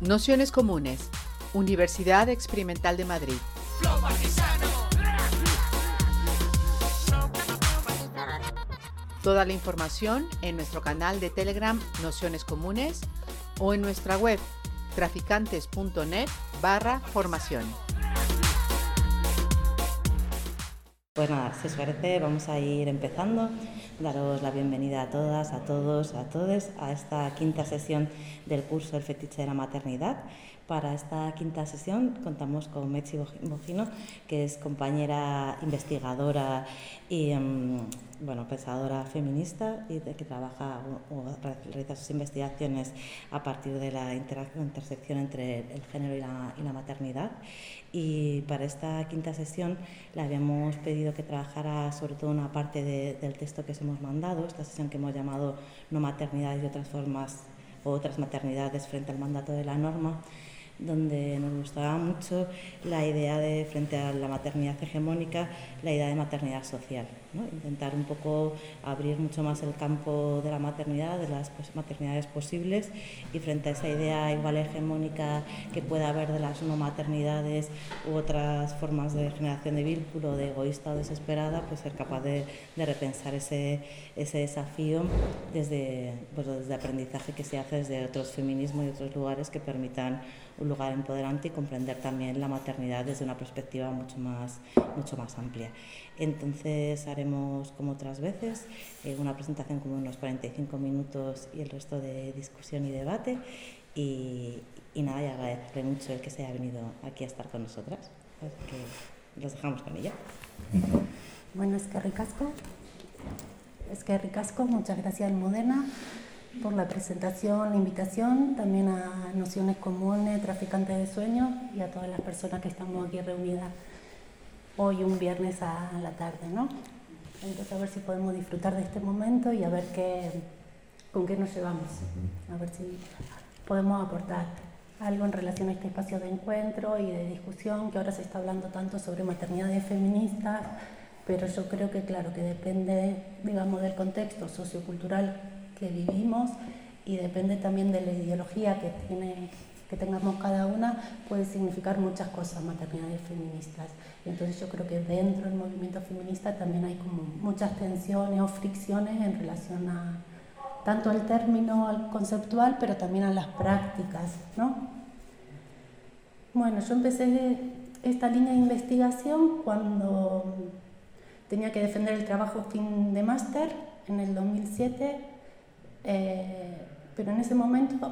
Nociones Comunes, Universidad Experimental de Madrid. Toda la información en nuestro canal de Telegram Nociones Comunes o en nuestra web traficantes.net barra formación. Pues nada, si os parece, vamos a ir empezando. Daros la bienvenida a todas, a todos, a todos a esta quinta sesión del curso El fetiche de la maternidad. Para esta quinta sesión contamos con Mechi Bojino, que es compañera investigadora y em, bueno, pensadora feminista y que trabaja o, realiza sus investigaciones a partir de la intersección entre el género y la, maternidad. Y para esta quinta sesión le habíamos pedido que trabajara sobre todo una parte del texto que os hemos mandado, esta sesión que hemos llamado No maternidad y otras formas o otras maternidades frente al mandato de la norma donde nos gustaba mucho la idea de, frente a la maternidad hegemónica, la idea de maternidad social. Intentar un poco abrir mucho más el campo de la maternidad, de las maternidades posibles, y frente a esa idea igual hegemónica que pueda haber de las no maternidades u otras formas de generación de vínculo, de egoísta o desesperada, pues ser capaz de, repensar ese, ese desafío desde, pues desde aprendizaje que se hace desde otros feminismos y otros lugares que permitan un lugar empoderante y comprender también la maternidad desde una perspectiva mucho más, mucho más amplia. Entonces haremos como otras veces eh, una presentación como unos 45 minutos y el resto de discusión y debate y, y nada, y agradecerle mucho el que se haya venido aquí a estar con nosotras. que los dejamos con ella. Bueno, es que ricasco. Es que ricasco, muchas gracias Modena por la presentación, la invitación, también a Nociones Comunes, Traficantes de Sueños y a todas las personas que estamos aquí reunidas hoy un viernes a la tarde, ¿no? Entonces a ver si podemos disfrutar de este momento y a ver qué, con qué nos llevamos, a ver si podemos aportar algo en relación a este espacio de encuentro y de discusión, que ahora se está hablando tanto sobre maternidades feministas, pero yo creo que claro, que depende, digamos, del contexto sociocultural que vivimos y depende también de la ideología que, tiene, que tengamos cada una, puede significar muchas cosas, maternidades feministas. Entonces yo creo que dentro del movimiento feminista también hay como muchas tensiones o fricciones en relación a tanto al término conceptual, pero también a las prácticas, ¿no? Bueno, yo empecé esta línea de investigación cuando tenía que defender el trabajo fin de máster en el 2007 eh, pero en ese momento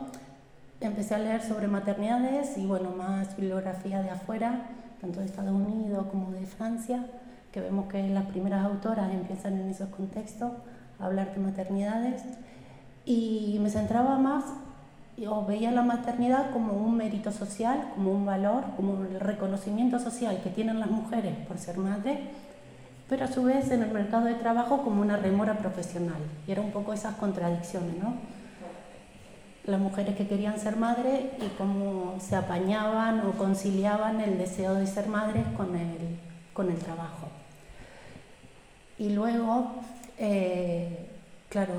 empecé a leer sobre maternidades y bueno, más bibliografía de afuera, tanto de Estados Unidos como de Francia, que vemos que las primeras autoras empiezan en esos contextos a hablar de maternidades. Y me centraba más o veía la maternidad como un mérito social, como un valor, como el reconocimiento social que tienen las mujeres por ser madres pero a su vez en el mercado de trabajo como una remora profesional. Y era un poco esas contradicciones, ¿no? Las mujeres que querían ser madres y cómo se apañaban o conciliaban el deseo de ser madres con el, con el trabajo. Y luego, eh, claro,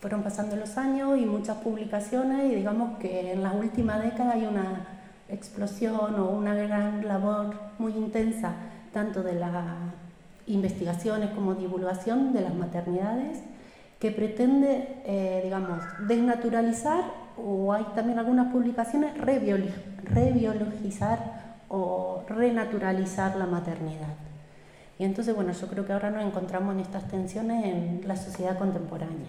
fueron pasando los años y muchas publicaciones y digamos que en la última década hay una explosión o una gran labor muy intensa tanto de la investigaciones como divulgación de las maternidades que pretende, eh, digamos, desnaturalizar o hay también algunas publicaciones rebiologizar o renaturalizar la maternidad. Y entonces, bueno, yo creo que ahora nos encontramos en estas tensiones en la sociedad contemporánea.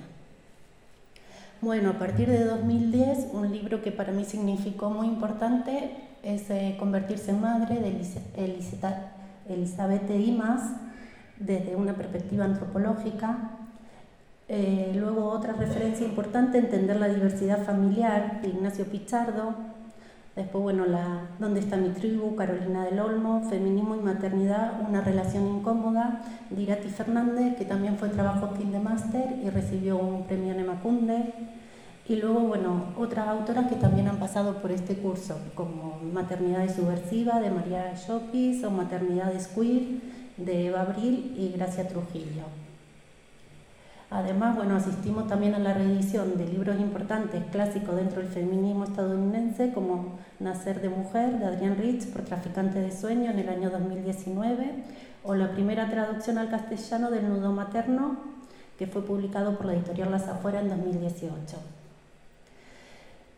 Bueno, a partir de 2010, un libro que para mí significó muy importante es eh, Convertirse en Madre de Elizabeth Imas, desde una perspectiva antropológica. Eh, luego otra referencia importante, entender la diversidad familiar, de Ignacio Pichardo. Después, bueno, la ¿Dónde está mi tribu? Carolina del Olmo, Feminismo y Maternidad, una relación incómoda, de Irati Fernández, que también fue trabajo fin de máster y recibió un premio Nemacunde. Y luego, bueno, otras autoras que también han pasado por este curso, como Maternidad Subversiva de María Chopis o Maternidad Queer de Eva Abril y Gracia Trujillo. Además, bueno, asistimos también a la reedición de libros importantes clásicos dentro del feminismo estadounidense, como Nacer de Mujer, de Adrienne Rich, por Traficante de Sueño, en el año 2019, o la primera traducción al castellano del Nudo Materno, que fue publicado por la editorial Las Afueras en 2018.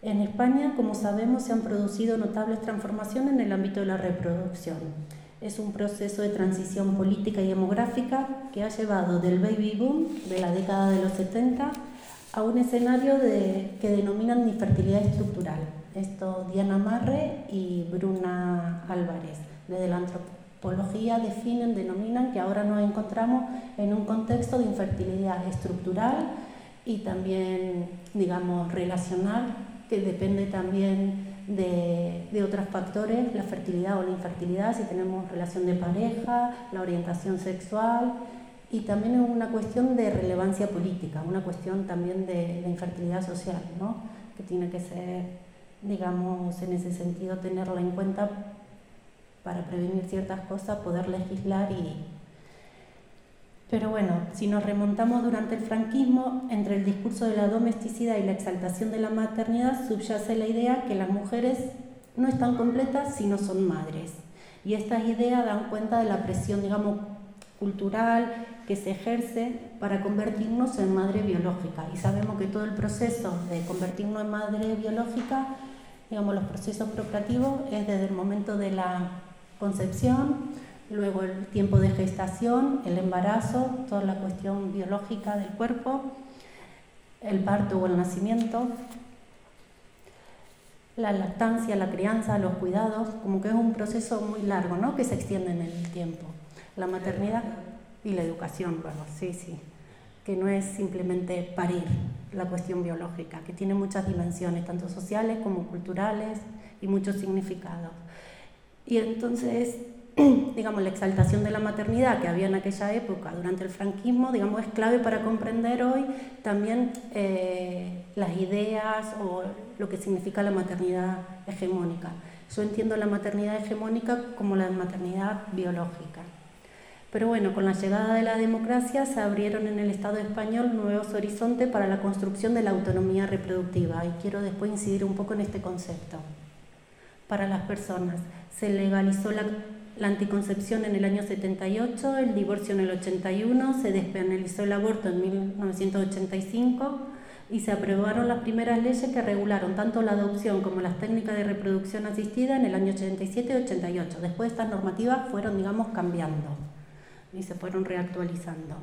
En España, como sabemos, se han producido notables transformaciones en el ámbito de la reproducción. Es un proceso de transición política y demográfica que ha llevado del baby boom de la década de los 70 a un escenario que denominan infertilidad estructural. Esto Diana Marre y Bruna Álvarez, desde la antropología definen, denominan que ahora nos encontramos en un contexto de infertilidad estructural y también, digamos, relacional, que depende también de, otros factores, la fertilidad o la infertilidad, si tenemos relación de pareja, la orientación sexual y también es una cuestión de relevancia política, una cuestión también de, de infertilidad social, ¿no? que tiene que ser, digamos, en ese sentido, tenerla en cuenta para prevenir ciertas cosas, poder legislar y, pero bueno, si nos remontamos durante el franquismo, entre el discurso de la domesticidad y la exaltación de la maternidad subyace la idea que las mujeres no están completas si no son madres. Y estas ideas dan cuenta de la presión, digamos, cultural que se ejerce para convertirnos en madre biológica. Y sabemos que todo el proceso de convertirnos en madre biológica, digamos, los procesos procreativos, es desde el momento de la concepción, luego el tiempo de gestación, el embarazo, toda la cuestión biológica del cuerpo, el parto o el nacimiento, la lactancia, la crianza, los cuidados, como que es un proceso muy largo, ¿no? Que se extiende en el tiempo. La maternidad y la educación, bueno, sí, sí, que no es simplemente parir la cuestión biológica, que tiene muchas dimensiones, tanto sociales como culturales y muchos significados. Y entonces digamos, la exaltación de la maternidad que había en aquella época durante el franquismo, digamos, es clave para comprender hoy también eh, las ideas o lo que significa la maternidad hegemónica. Yo entiendo la maternidad hegemónica como la maternidad biológica. Pero bueno, con la llegada de la democracia se abrieron en el Estado español nuevos horizontes para la construcción de la autonomía reproductiva y quiero después incidir un poco en este concepto. Para las personas se legalizó la la anticoncepción en el año 78, el divorcio en el 81, se despenalizó el aborto en 1985 y se aprobaron las primeras leyes que regularon tanto la adopción como las técnicas de reproducción asistida en el año 87 y 88. Después estas normativas fueron, digamos, cambiando y se fueron reactualizando.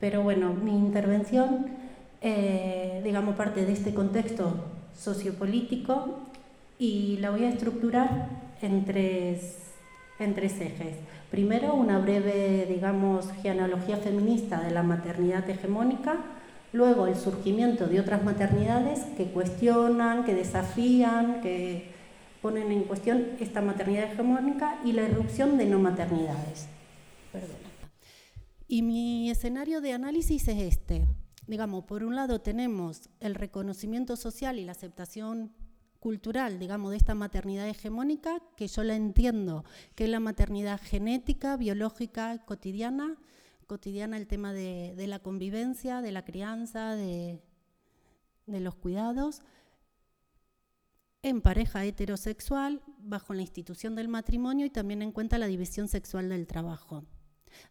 Pero bueno, mi intervención, eh, digamos, parte de este contexto sociopolítico y la voy a estructurar en tres en tres ejes. Primero, una breve, digamos, genealogía feminista de la maternidad hegemónica, luego el surgimiento de otras maternidades que cuestionan, que desafían, que ponen en cuestión esta maternidad hegemónica y la irrupción de no maternidades. Y mi escenario de análisis es este. Digamos, por un lado tenemos el reconocimiento social y la aceptación cultural, digamos, de esta maternidad hegemónica, que yo la entiendo, que es la maternidad genética, biológica, cotidiana, cotidiana el tema de, la convivencia, de la crianza, de, de los cuidados, en pareja heterosexual, bajo la institución del matrimonio y también en cuenta la división sexual del trabajo.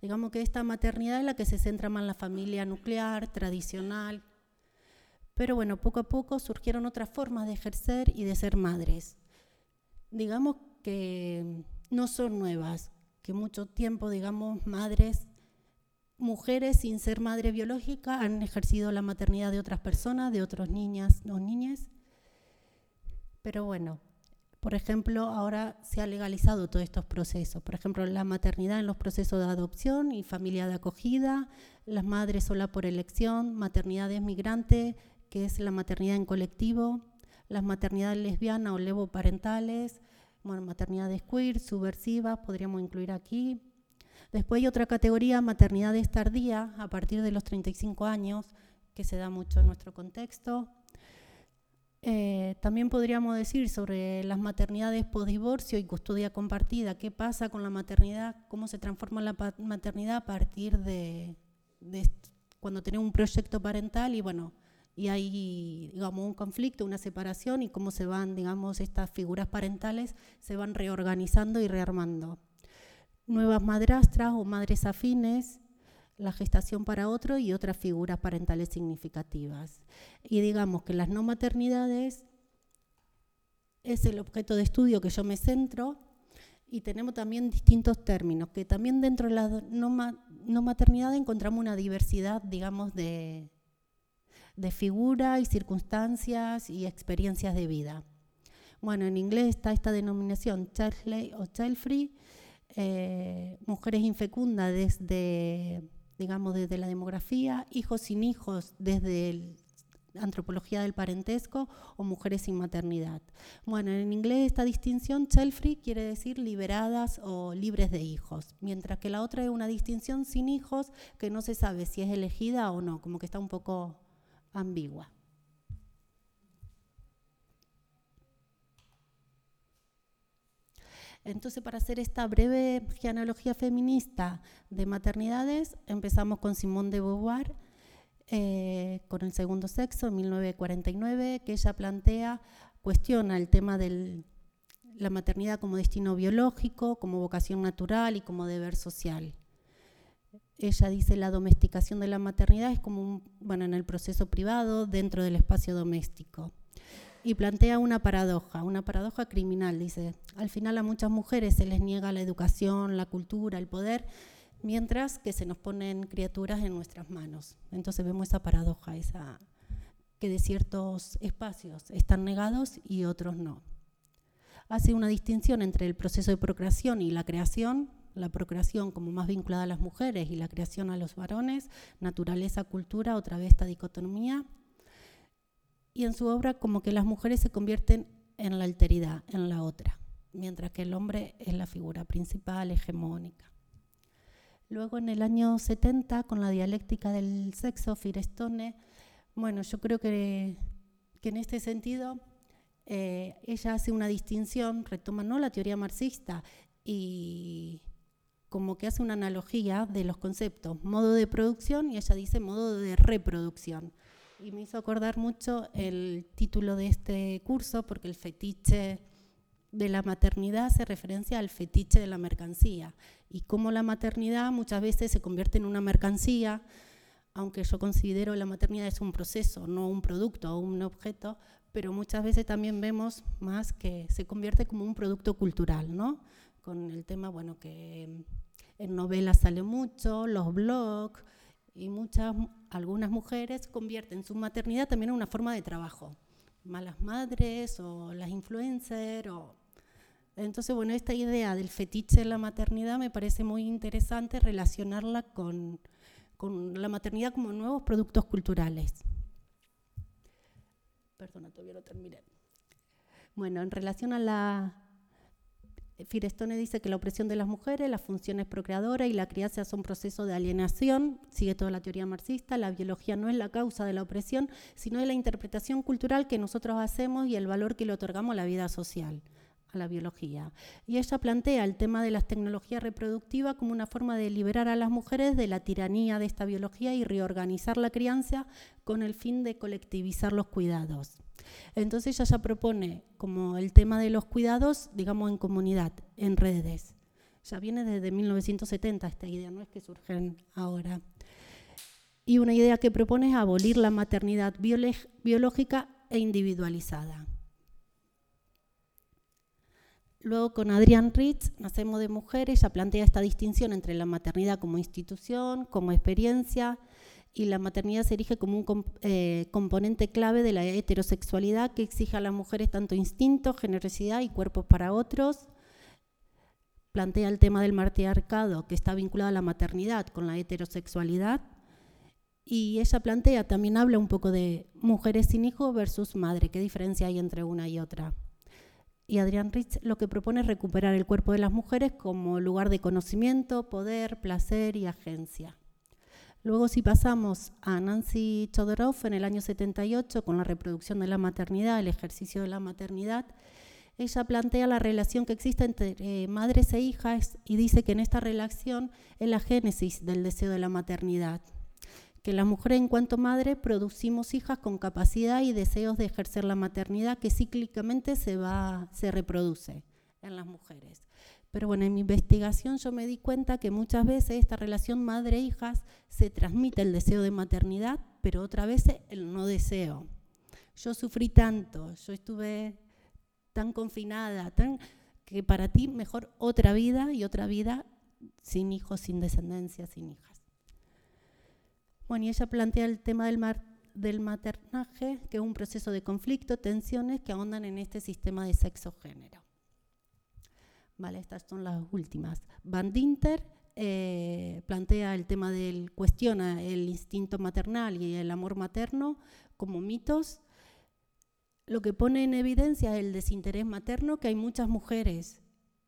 Digamos que esta maternidad es la que se centra más en la familia nuclear, tradicional, pero bueno, poco a poco surgieron otras formas de ejercer y de ser madres. Digamos que no son nuevas, que mucho tiempo, digamos, madres, mujeres sin ser madre biológica han ejercido la maternidad de otras personas, de otras niñas o niñas. Pero bueno, por ejemplo, ahora se ha legalizado todos estos procesos. Por ejemplo, la maternidad en los procesos de adopción y familia de acogida, las madres sola por elección, maternidades migrantes, que es la maternidad en colectivo, las maternidades lesbianas o levoparentales, bueno, maternidades queer, subversivas, podríamos incluir aquí. Después hay otra categoría, maternidades tardías, a partir de los 35 años, que se da mucho en nuestro contexto. Eh, también podríamos decir sobre las maternidades post-divorcio y custodia compartida, qué pasa con la maternidad, cómo se transforma la maternidad a partir de, de cuando tenemos un proyecto parental y bueno, y hay digamos un conflicto, una separación y cómo se van, digamos, estas figuras parentales se van reorganizando y rearmando. Nuevas madrastras o madres afines, la gestación para otro y otras figuras parentales significativas. Y digamos que las no maternidades es el objeto de estudio que yo me centro y tenemos también distintos términos, que también dentro de la no, maternidad encontramos una diversidad, digamos, de, de figura y circunstancias y experiencias de vida. Bueno, en inglés está esta denominación childless o eh, mujeres infecundas desde, digamos, desde la demografía, hijos sin hijos desde el antropología del parentesco o mujeres sin maternidad. Bueno, en inglés esta distinción, child quiere decir liberadas o libres de hijos, mientras que la otra es una distinción sin hijos que no se sabe si es elegida o no, como que está un poco ambigua. Entonces, para hacer esta breve genealogía feminista de maternidades, empezamos con Simone de Beauvoir, eh, con el segundo sexo, en 1949, que ella plantea, cuestiona el tema de la maternidad como destino biológico, como vocación natural y como deber social. Ella dice la domesticación de la maternidad es como un, bueno, en el proceso privado dentro del espacio doméstico. Y plantea una paradoja, una paradoja criminal. Dice, al final a muchas mujeres se les niega la educación, la cultura, el poder, mientras que se nos ponen criaturas en nuestras manos. Entonces vemos esa paradoja, esa, que de ciertos espacios están negados y otros no. Hace una distinción entre el proceso de procreación y la creación, la procreación como más vinculada a las mujeres y la creación a los varones, naturaleza, cultura, otra vez esta dicotomía. Y en su obra como que las mujeres se convierten en la alteridad, en la otra, mientras que el hombre es la figura principal, hegemónica. Luego en el año 70, con la dialéctica del sexo, Firestone, bueno, yo creo que, en este sentido eh, ella hace una distinción, retoma no la teoría marxista y como que hace una analogía de los conceptos, modo de producción y ella dice modo de reproducción. Y me hizo acordar mucho el título de este curso porque el fetiche de la maternidad se referencia al fetiche de la mercancía y cómo la maternidad muchas veces se convierte en una mercancía, aunque yo considero la maternidad es un proceso, no un producto o un objeto, pero muchas veces también vemos más que se convierte como un producto cultural, ¿no? Con el tema, bueno, que en novelas sale mucho, los blogs, y muchas, algunas mujeres convierten su maternidad también en una forma de trabajo. Malas madres o las influencers o entonces, bueno, esta idea del fetiche de la maternidad me parece muy interesante relacionarla con, la maternidad como nuevos productos culturales. Perdona, todavía no terminé. Bueno, en relación a la... Firestone dice que la opresión de las mujeres, las funciones procreadoras y la crianza son procesos de alienación, sigue toda la teoría marxista, la biología no es la causa de la opresión, sino de la interpretación cultural que nosotros hacemos y el valor que le otorgamos a la vida social la biología. Y ella plantea el tema de las tecnologías reproductivas como una forma de liberar a las mujeres de la tiranía de esta biología y reorganizar la crianza con el fin de colectivizar los cuidados. Entonces ella ya propone como el tema de los cuidados, digamos, en comunidad, en redes. Ya viene desde 1970 esta idea, no es que surgen ahora. Y una idea que propone es abolir la maternidad biológica e individualizada. Luego con Adrián Ritz, Nacemos de Mujeres, ya plantea esta distinción entre la maternidad como institución, como experiencia, y la maternidad se erige como un eh, componente clave de la heterosexualidad que exige a las mujeres tanto instinto, generosidad y cuerpos para otros. Plantea el tema del matriarcado que está vinculado a la maternidad con la heterosexualidad. Y ella plantea, también habla un poco de mujeres sin hijo versus madre, qué diferencia hay entre una y otra. Y Adrián Rich lo que propone es recuperar el cuerpo de las mujeres como lugar de conocimiento, poder, placer y agencia. Luego si pasamos a Nancy Chodorov en el año 78 con la reproducción de la maternidad, el ejercicio de la maternidad, ella plantea la relación que existe entre eh, madres e hijas y dice que en esta relación es la génesis del deseo de la maternidad, que las mujeres en cuanto madre producimos hijas con capacidad y deseos de ejercer la maternidad que cíclicamente se, va, se reproduce en las mujeres. Pero bueno, en mi investigación yo me di cuenta que muchas veces esta relación madre-hijas se transmite el deseo de maternidad, pero otra vez el no deseo. Yo sufrí tanto, yo estuve tan confinada, tan, que para ti mejor otra vida y otra vida sin hijos, sin descendencia, sin hijas. Bueno, y ella plantea el tema del, del maternaje, que es un proceso de conflicto, tensiones que ahondan en este sistema de sexo-género. Vale, estas son las últimas. Van Dinter eh, plantea el tema del, cuestiona el instinto maternal y el amor materno como mitos. Lo que pone en evidencia el desinterés materno, que hay muchas mujeres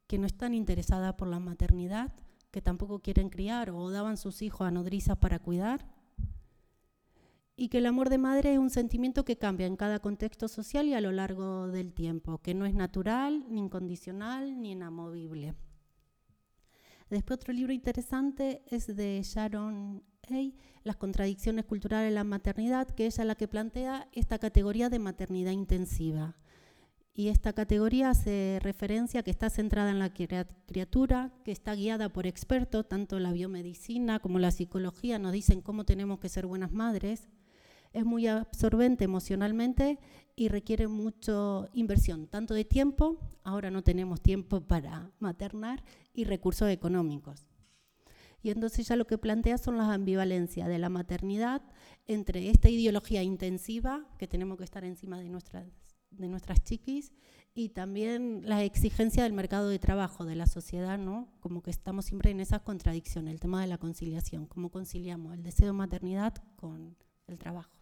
que no están interesadas por la maternidad, que tampoco quieren criar o daban sus hijos a nodrizas para cuidar y que el amor de madre es un sentimiento que cambia en cada contexto social y a lo largo del tiempo, que no es natural, ni incondicional, ni inamovible. Después otro libro interesante es de Sharon Hay, Las contradicciones culturales de la maternidad, que ella es la que plantea esta categoría de maternidad intensiva. Y esta categoría hace referencia que está centrada en la criatura, que está guiada por expertos, tanto la biomedicina como la psicología nos dicen cómo tenemos que ser buenas madres, es muy absorbente emocionalmente y requiere mucha inversión, tanto de tiempo, ahora no tenemos tiempo para maternar, y recursos económicos. Y entonces ya lo que plantea son las ambivalencias de la maternidad entre esta ideología intensiva, que tenemos que estar encima de nuestras, de nuestras chiquis, y también la exigencia del mercado de trabajo, de la sociedad, ¿no? Como que estamos siempre en esa contradicción, el tema de la conciliación, cómo conciliamos el deseo de maternidad con el trabajo.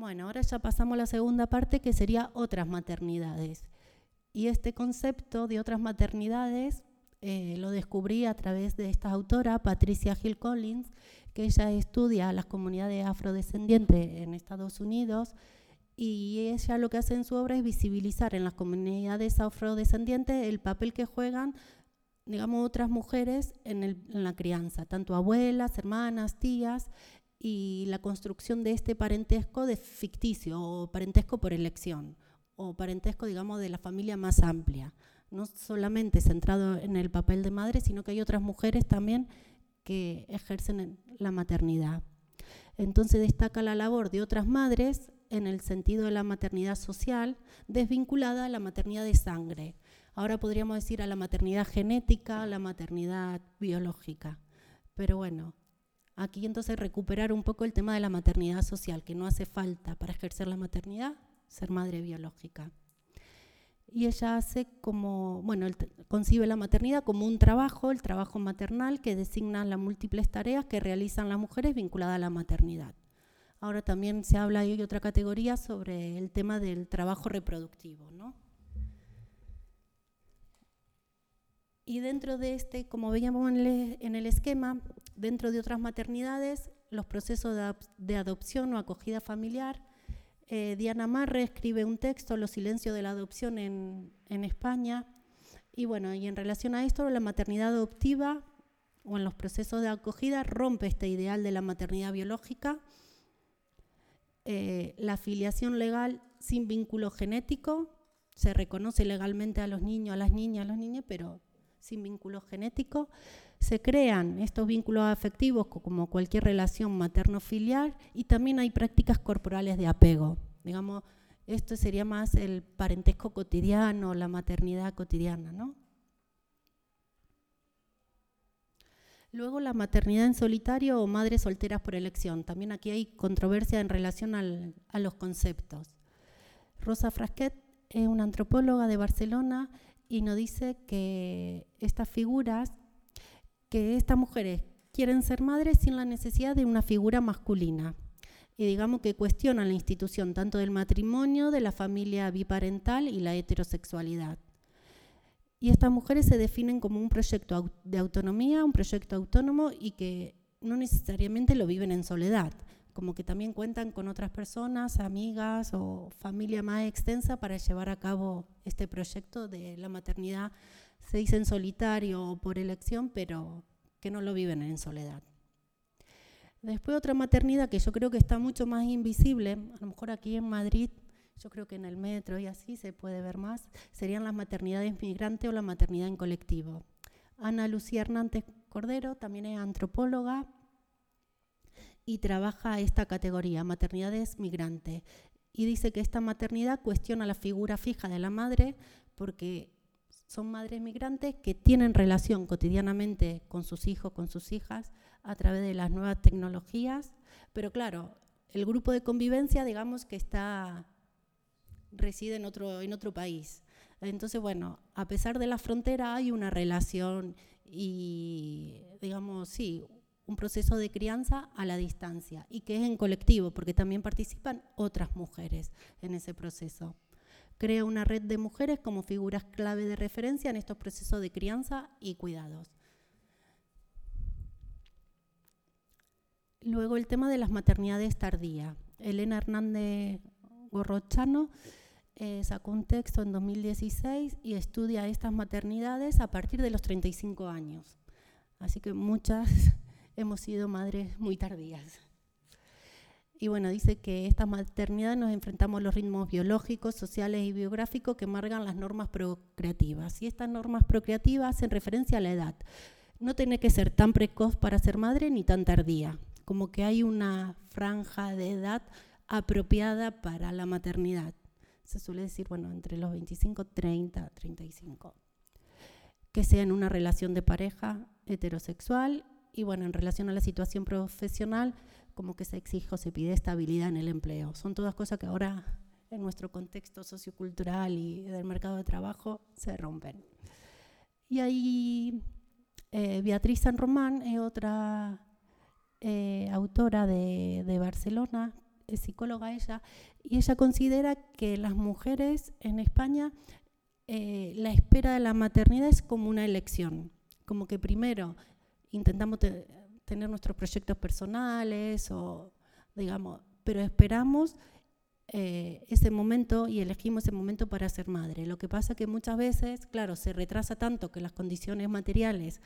Bueno, ahora ya pasamos a la segunda parte que sería otras maternidades. Y este concepto de otras maternidades eh, lo descubrí a través de esta autora, Patricia Hill Collins, que ella estudia las comunidades afrodescendientes en Estados Unidos y ella lo que hace en su obra es visibilizar en las comunidades afrodescendientes el papel que juegan digamos, otras mujeres en, en, la crianza, tanto abuelas, hermanas, tías, y la construcción de este parentesco de ficticio o parentesco por elección o parentesco, digamos, de la familia más amplia, no solamente centrado en el papel de madre, sino que hay otras mujeres también que ejercen la maternidad. Entonces destaca la labor de otras madres en el sentido de la maternidad social, desvinculada a la maternidad de sangre. Ahora podríamos decir a la maternidad genética, a la maternidad biológica. Pero bueno, Aquí entonces recuperar un poco el tema de la maternidad social, que no hace falta para ejercer la maternidad ser madre biológica. Y ella hace como, bueno, concibe la maternidad como un trabajo, el trabajo maternal, que designa las múltiples tareas que realizan las mujeres vinculadas a la maternidad. Ahora también se habla, hay otra categoría sobre el tema del trabajo reproductivo, ¿no? Y dentro de este, como veíamos en el, esquema, dentro de otras maternidades, los procesos de, adopción o acogida familiar, eh, Diana Marre escribe un texto, Los silencios de la adopción en, España, y bueno, y en relación a esto, la maternidad adoptiva o en los procesos de acogida rompe este ideal de la maternidad biológica, eh, la afiliación legal sin vínculo genético, se reconoce legalmente a los niños, a las niñas, a los niños, pero sin vínculo genético, se crean estos vínculos afectivos como cualquier relación materno-filial y también hay prácticas corporales de apego. Digamos, esto sería más el parentesco cotidiano, la maternidad cotidiana, ¿no? Luego la maternidad en solitario o madres solteras por elección. También aquí hay controversia en relación a los conceptos. Rosa Frasquet es una antropóloga de Barcelona y nos dice que estas figuras, que estas mujeres quieren ser madres sin la necesidad de una figura masculina. Y digamos que cuestionan la institución tanto del matrimonio, de la familia biparental y la heterosexualidad. Y estas mujeres se definen como un proyecto de autonomía, un proyecto autónomo y que no necesariamente lo viven en soledad, como que también cuentan con otras personas, amigas o familia más extensa para llevar a cabo este proyecto de la maternidad, se dice en solitario o por elección, pero que no lo viven en soledad. Después otra maternidad que yo creo que está mucho más invisible, a lo mejor aquí en Madrid, yo creo que en el metro y así se puede ver más, serían las maternidades migrantes o la maternidad en colectivo. Ana Lucía Hernández Cordero también es antropóloga y trabaja esta categoría, maternidades migrantes. Y dice que esta maternidad cuestiona la figura fija de la madre porque son madres migrantes que tienen relación cotidianamente con sus hijos, con sus hijas, a través de las nuevas tecnologías, pero claro, el grupo de convivencia, digamos que está reside en otro, en otro país. Entonces, bueno, a pesar de la frontera hay una relación y, digamos, sí, un proceso de crianza a la distancia y que es en colectivo, porque también participan otras mujeres en ese proceso. Crea una red de mujeres como figuras clave de referencia en estos procesos de crianza y cuidados. Luego el tema de las maternidades tardías. Elena Hernández Gorrochano eh, sacó un texto en 2016 y estudia estas maternidades a partir de los 35 años. Así que muchas hemos sido madres muy tardías. Y bueno, dice que esta maternidad nos enfrentamos a los ritmos biológicos, sociales y biográficos que marcan las normas procreativas. Y estas normas procreativas hacen referencia a la edad. No tiene que ser tan precoz para ser madre ni tan tardía como que hay una franja de edad apropiada para la maternidad. Se suele decir, bueno, entre los 25, 30, 35. Que sea en una relación de pareja heterosexual y, bueno, en relación a la situación profesional, como que se exige o se pide estabilidad en el empleo. Son todas cosas que ahora en nuestro contexto sociocultural y del mercado de trabajo se rompen. Y ahí eh, Beatriz San Román es otra eh, autora de, Barcelona, es psicóloga ella, y ella considera que las mujeres en España eh, la espera de la maternidad es como una elección, como que primero intentamos tener nuestros proyectos personales o digamos, pero esperamos eh, ese momento y elegimos ese momento para ser madre. Lo que pasa que muchas veces, claro, se retrasa tanto que las condiciones materiales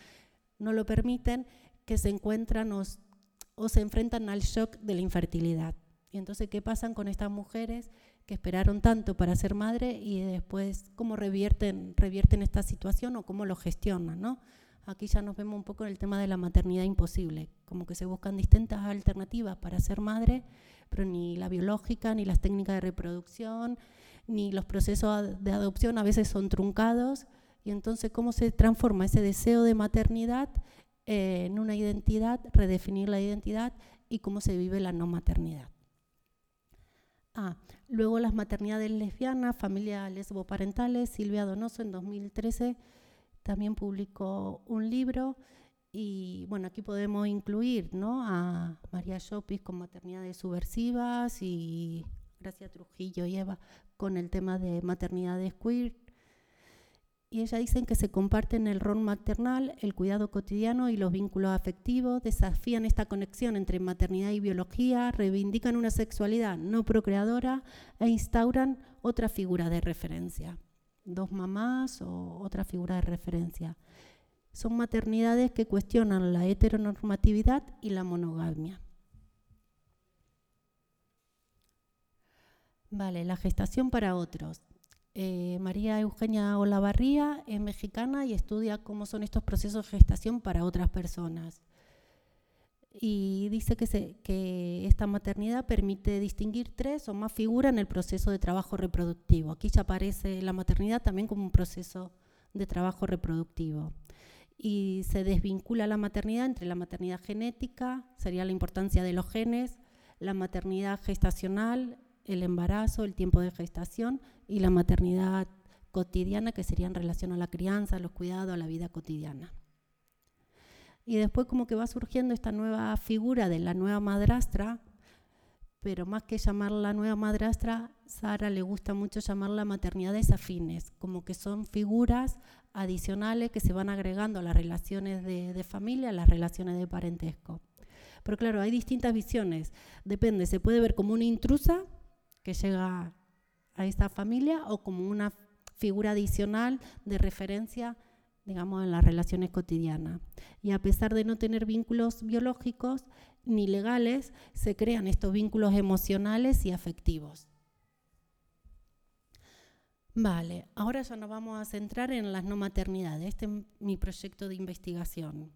no lo permiten, que se encuentran o se enfrentan al shock de la infertilidad. Y entonces, ¿qué pasan con estas mujeres que esperaron tanto para ser madre y después cómo revierten, revierten esta situación o cómo lo gestionan? ¿no? Aquí ya nos vemos un poco en el tema de la maternidad imposible, como que se buscan distintas alternativas para ser madre, pero ni la biológica, ni las técnicas de reproducción, ni los procesos de adopción a veces son truncados. Y entonces, ¿cómo se transforma ese deseo de maternidad eh, en una identidad, redefinir la identidad y cómo se vive la no maternidad. Ah, luego las maternidades lesbianas, familias lesboparentales, Silvia Donoso en 2013 también publicó un libro y bueno, aquí podemos incluir ¿no? a María Chopis con maternidades subversivas y Gracia Trujillo y Eva con el tema de maternidades queer, y ella dicen que se comparten el rol maternal, el cuidado cotidiano y los vínculos afectivos, desafían esta conexión entre maternidad y biología, reivindican una sexualidad no procreadora e instauran otra figura de referencia, dos mamás o otra figura de referencia. Son maternidades que cuestionan la heteronormatividad y la monogamia. Vale, la gestación para otros. Eh, María Eugenia Olavarría es mexicana y estudia cómo son estos procesos de gestación para otras personas. Y dice que, esta maternidad permite distinguir tres o más figuras en el proceso de trabajo reproductivo. Aquí ya aparece la maternidad también como un proceso de trabajo reproductivo. Y se desvincula la maternidad entre la maternidad genética, sería la importancia de los genes, la maternidad gestacional, el embarazo, el tiempo de gestación y la maternidad cotidiana, que sería en relación a la crianza, a los cuidados, a la vida cotidiana. Y después como que va surgiendo esta nueva figura de la nueva madrastra, pero más que llamarla nueva madrastra, Sara le gusta mucho llamarla maternidades afines, como que son figuras adicionales que se van agregando a las relaciones de, familia, a las relaciones de parentesco. Pero claro, hay distintas visiones, depende, se puede ver como una intrusa que llega a esta familia o como una figura adicional de referencia digamos, en las relaciones cotidianas. Y a pesar de no tener vínculos biológicos ni legales, se crean estos vínculos emocionales y afectivos. Vale, ahora ya nos vamos a centrar en las no maternidades. Este es mi proyecto de investigación.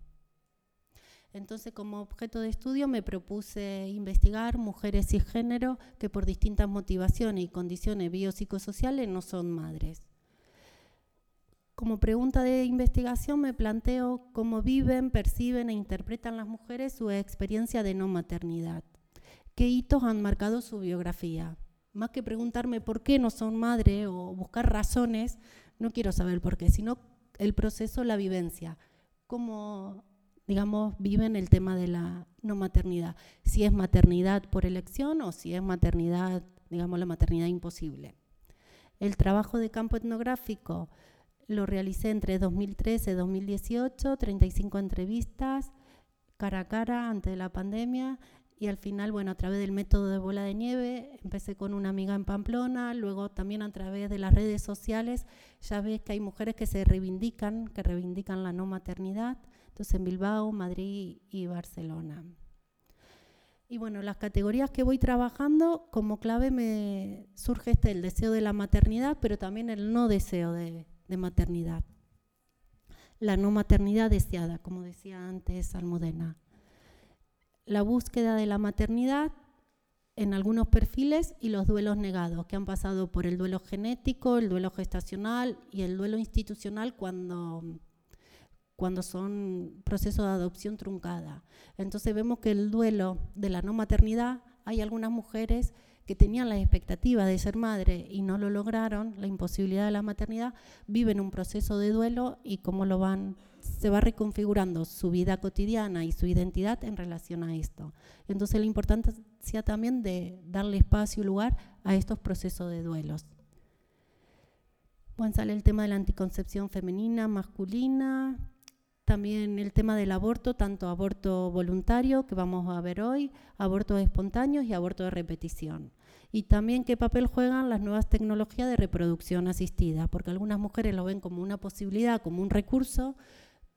Entonces, como objeto de estudio me propuse investigar mujeres y género que por distintas motivaciones y condiciones biopsicosociales no son madres. Como pregunta de investigación me planteo cómo viven, perciben e interpretan las mujeres su experiencia de no maternidad. ¿Qué hitos han marcado su biografía? Más que preguntarme por qué no son madre o buscar razones, no quiero saber por qué, sino el proceso, la vivencia. Cómo, digamos, viven el tema de la no maternidad. Si es maternidad por elección o si es maternidad, digamos, la maternidad imposible. El trabajo de campo etnográfico lo realicé entre 2013 y 2018, 35 entrevistas cara a cara ante la pandemia y al final, bueno, a través del método de bola de nieve, empecé con una amiga en Pamplona, luego también a través de las redes sociales, ya ves que hay mujeres que se reivindican, que reivindican la no maternidad, entonces en Bilbao, Madrid y Barcelona. Y bueno, las categorías que voy trabajando, como clave me surge este, el deseo de la maternidad, pero también el no deseo de, de maternidad. La no maternidad deseada, como decía antes Almudena. La búsqueda de la maternidad en algunos perfiles y los duelos negados, que han pasado por el duelo genético, el duelo gestacional y el duelo institucional cuando, cuando son procesos de adopción truncada. Entonces vemos que el duelo de la no maternidad, hay algunas mujeres que tenían la expectativa de ser madre y no lo lograron, la imposibilidad de la maternidad, viven un proceso de duelo y cómo lo van, se va reconfigurando su vida cotidiana y su identidad en relación a esto. Entonces la importancia también de darle espacio y lugar a estos procesos de duelos. Bueno, sale el tema de la anticoncepción femenina, masculina, también el tema del aborto, tanto aborto voluntario, que vamos a ver hoy, abortos espontáneos y aborto de repetición y también qué papel juegan las nuevas tecnologías de reproducción asistida, porque algunas mujeres lo ven como una posibilidad, como un recurso,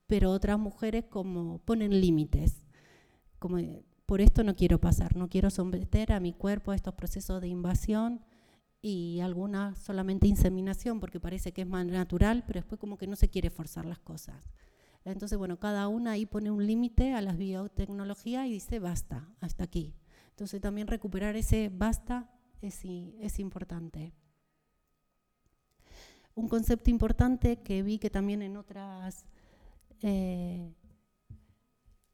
pero otras mujeres como ponen límites, como por esto no quiero pasar, no quiero someter a mi cuerpo a estos procesos de invasión y algunas solamente inseminación, porque parece que es más natural, pero después como que no se quiere forzar las cosas. Entonces, bueno, cada una ahí pone un límite a las biotecnologías y dice basta, hasta aquí. Entonces también recuperar ese basta es, importante. Un concepto importante que vi que también en otras, eh,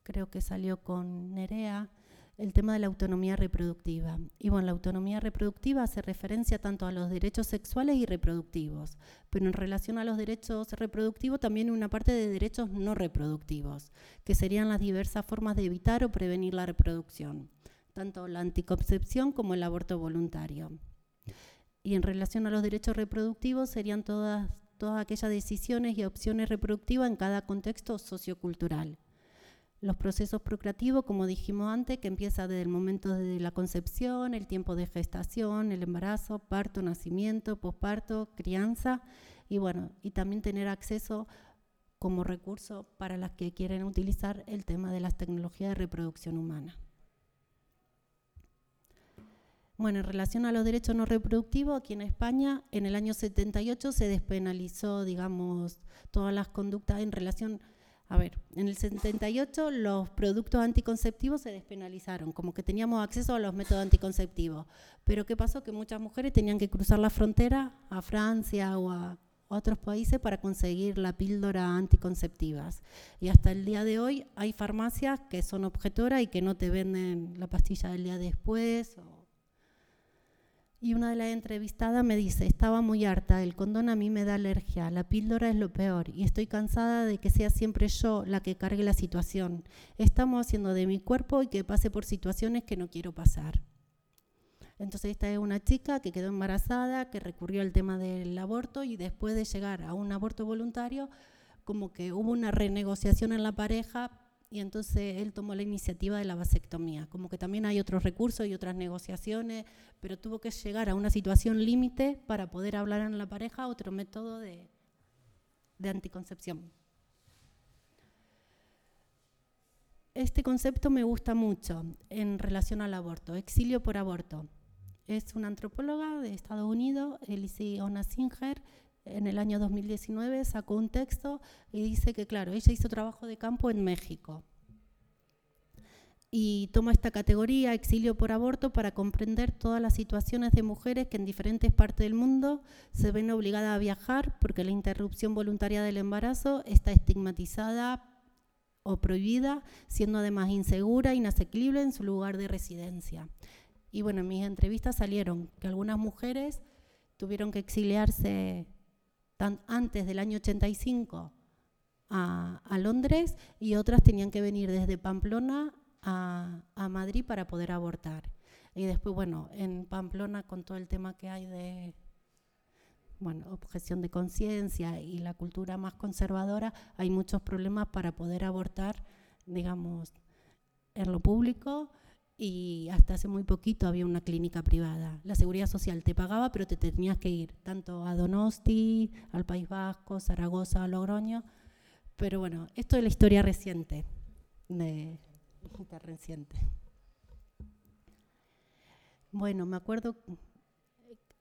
creo que salió con Nerea, el tema de la autonomía reproductiva. Y bueno, la autonomía reproductiva hace referencia tanto a los derechos sexuales y reproductivos, pero en relación a los derechos reproductivos también una parte de derechos no reproductivos, que serían las diversas formas de evitar o prevenir la reproducción tanto la anticoncepción como el aborto voluntario. Y en relación a los derechos reproductivos serían todas, todas aquellas decisiones y opciones reproductivas en cada contexto sociocultural. Los procesos procreativos, como dijimos antes, que empieza desde el momento de la concepción, el tiempo de gestación, el embarazo, parto, nacimiento, posparto, crianza, y bueno, y también tener acceso como recurso para las que quieren utilizar el tema de las tecnologías de reproducción humana. Bueno, en relación a los derechos no reproductivos, aquí en España, en el año 78 se despenalizó, digamos, todas las conductas en relación... A ver, en el 78 los productos anticonceptivos se despenalizaron, como que teníamos acceso a los métodos anticonceptivos. Pero ¿qué pasó? Que muchas mujeres tenían que cruzar la frontera a Francia o a otros países para conseguir la píldora anticonceptivas. Y hasta el día de hoy hay farmacias que son objetoras y que no te venden la pastilla del día después. O y una de las entrevistadas me dice, estaba muy harta, el condón a mí me da alergia, la píldora es lo peor y estoy cansada de que sea siempre yo la que cargue la situación. Estamos haciendo de mi cuerpo y que pase por situaciones que no quiero pasar. Entonces esta es una chica que quedó embarazada, que recurrió al tema del aborto y después de llegar a un aborto voluntario, como que hubo una renegociación en la pareja y entonces él tomó la iniciativa de la vasectomía. Como que también hay otros recursos y otras negociaciones, pero tuvo que llegar a una situación límite para poder hablar en la pareja otro método de, de anticoncepción. Este concepto me gusta mucho en relación al aborto, exilio por aborto. Es una antropóloga de Estados Unidos, Elise Ona Singer, en el año 2019 sacó un texto y dice que, claro, ella hizo trabajo de campo en México y toma esta categoría, exilio por aborto, para comprender todas las situaciones de mujeres que en diferentes partes del mundo se ven obligadas a viajar porque la interrupción voluntaria del embarazo está estigmatizada o prohibida, siendo además insegura, inasequible en su lugar de residencia. Y bueno, en mis entrevistas salieron que algunas mujeres tuvieron que exiliarse antes del año 85 a, a Londres y otras tenían que venir desde Pamplona a, Madrid para poder abortar. Y después, bueno, en Pamplona con todo el tema que hay de bueno, objeción de conciencia y la cultura más conservadora, hay muchos problemas para poder abortar, digamos, en lo público y hasta hace muy poquito había una clínica privada. La seguridad social te pagaba, pero te tenías que ir tanto a Donosti, al País Vasco, Zaragoza, a Logroño. Pero bueno, esto es la historia reciente de, reciente. Bueno, me acuerdo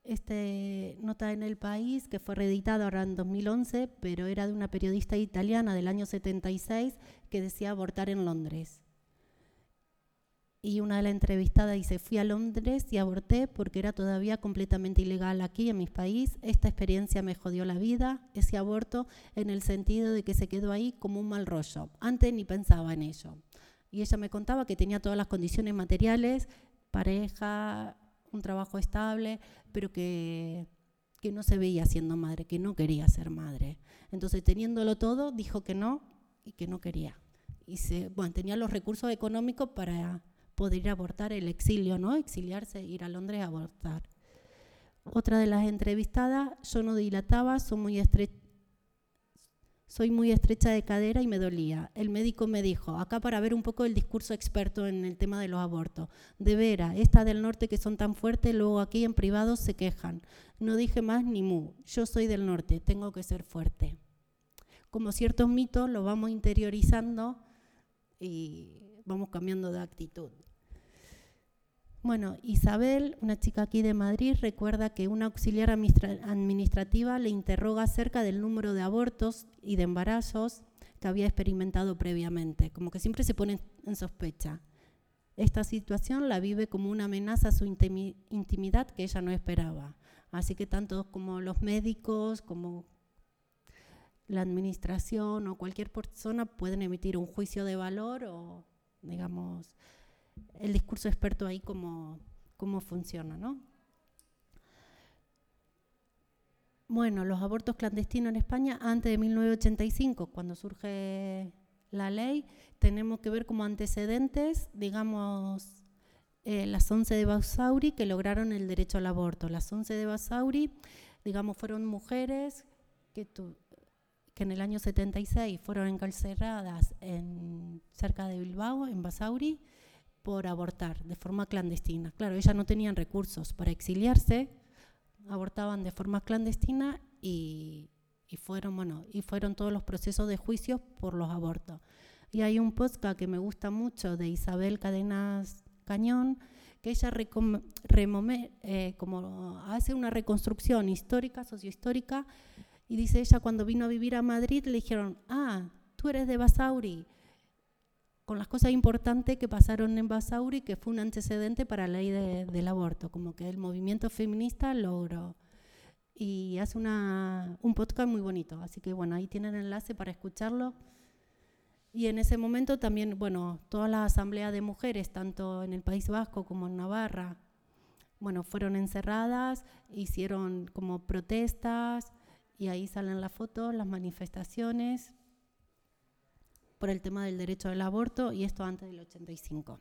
este nota en el país que fue reeditada ahora en 2011, pero era de una periodista italiana del año 76 que decía abortar en Londres. Y una de las entrevistadas dice, fui a Londres y aborté porque era todavía completamente ilegal aquí en mi país. Esta experiencia me jodió la vida, ese aborto, en el sentido de que se quedó ahí como un mal rollo. Antes ni pensaba en ello. Y ella me contaba que tenía todas las condiciones materiales, pareja, un trabajo estable, pero que, que no se veía siendo madre, que no quería ser madre. Entonces, teniéndolo todo, dijo que no y que no quería. Y se, bueno, tenía los recursos económicos para poder abortar el exilio, ¿no? Exiliarse, ir a Londres a abortar. Otra de las entrevistadas, yo no dilataba, soy muy soy estrecha de cadera y me dolía. El médico me dijo, acá para ver un poco el discurso experto en el tema de los abortos. De veras, esta del norte que son tan fuertes, luego aquí en privado se quejan. No dije más ni mu. Yo soy del norte, tengo que ser fuerte. Como ciertos mitos los vamos interiorizando y vamos cambiando de actitud. Bueno, Isabel, una chica aquí de Madrid, recuerda que una auxiliar administrativa le interroga acerca del número de abortos y de embarazos que había experimentado previamente, como que siempre se pone en sospecha. Esta situación la vive como una amenaza a su intimidad que ella no esperaba. Así que tanto como los médicos, como la administración o cualquier persona pueden emitir un juicio de valor o, digamos, el discurso experto ahí cómo, cómo funciona, ¿no? Bueno, los abortos clandestinos en España antes de 1985, cuando surge la ley, tenemos que ver como antecedentes, digamos, eh, las 11 de Basauri que lograron el derecho al aborto. Las 11 de Basauri, digamos, fueron mujeres que, que en el año 76 fueron encarceladas en, cerca de Bilbao, en Basauri, por abortar de forma clandestina. Claro, ellas no tenían recursos para exiliarse, abortaban de forma clandestina y, fueron, bueno, y fueron todos los procesos de juicio por los abortos. Y hay un podcast que me gusta mucho de Isabel Cadenas Cañón, que ella eh, como hace una reconstrucción histórica, sociohistórica, y dice ella cuando vino a vivir a Madrid le dijeron, ah, tú eres de Basauri, con las cosas importantes que pasaron en Basauri, que fue un antecedente para la ley del aborto, como que el movimiento feminista logró. Y hace una, un podcast muy bonito, así que bueno, ahí tienen el enlace para escucharlo. Y en ese momento también, bueno, todas las asambleas de mujeres, tanto en el País Vasco como en Navarra, bueno, fueron encerradas, hicieron como protestas, y ahí salen las fotos, las manifestaciones por el tema del derecho al aborto y esto antes del 85.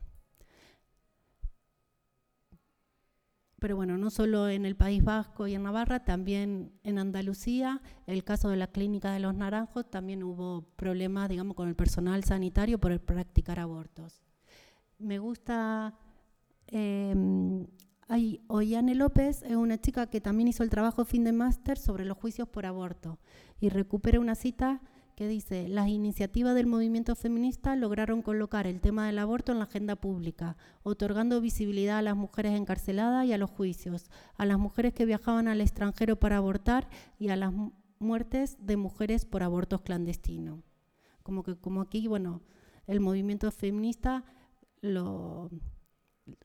Pero bueno, no solo en el País Vasco y en Navarra, también en Andalucía, el caso de la clínica de los Naranjos, también hubo problemas, digamos, con el personal sanitario por practicar abortos. Me gusta, eh, hay, Oyane López es una chica que también hizo el trabajo fin de máster sobre los juicios por aborto y recupera una cita que dice, las iniciativas del movimiento feminista lograron colocar el tema del aborto en la agenda pública, otorgando visibilidad a las mujeres encarceladas y a los juicios, a las mujeres que viajaban al extranjero para abortar y a las muertes de mujeres por abortos clandestinos. Como que como aquí, bueno, el movimiento feminista lo,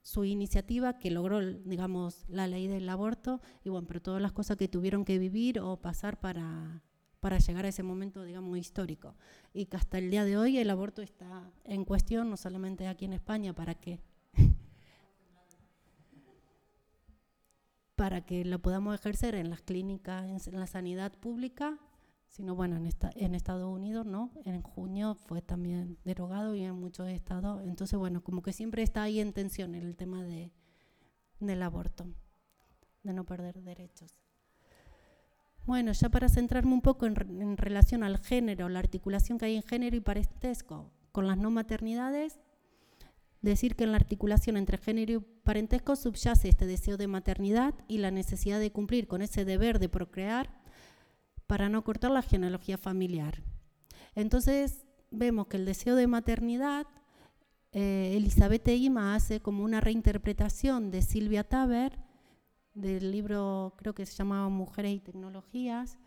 su iniciativa que logró, digamos, la ley del aborto y bueno, pero todas las cosas que tuvieron que vivir o pasar para, para llegar a ese momento, digamos, histórico. Y que hasta el día de hoy el aborto está en cuestión, no solamente aquí en España, para que para que lo podamos ejercer en las clínicas, en la sanidad pública sino bueno, en, en Estados Unidos, ¿no? En junio fue también derogado y en muchos estados. Entonces, bueno, como que siempre está ahí en tensión el tema de, del aborto, de no perder derechos. Bueno, ya para centrarme un poco en, relación al género, la articulación que hay en género y parentesco con las no maternidades, decir que en la articulación entre género y parentesco subyace este deseo de maternidad y la necesidad de cumplir con ese deber de procrear para no cortar la genealogía familiar. Entonces vemos que el deseo de maternidad, eh, Elizabeth Ima hace como una reinterpretación de Silvia Taber, del libro creo que se llamaba Mujeres y Tecnologías,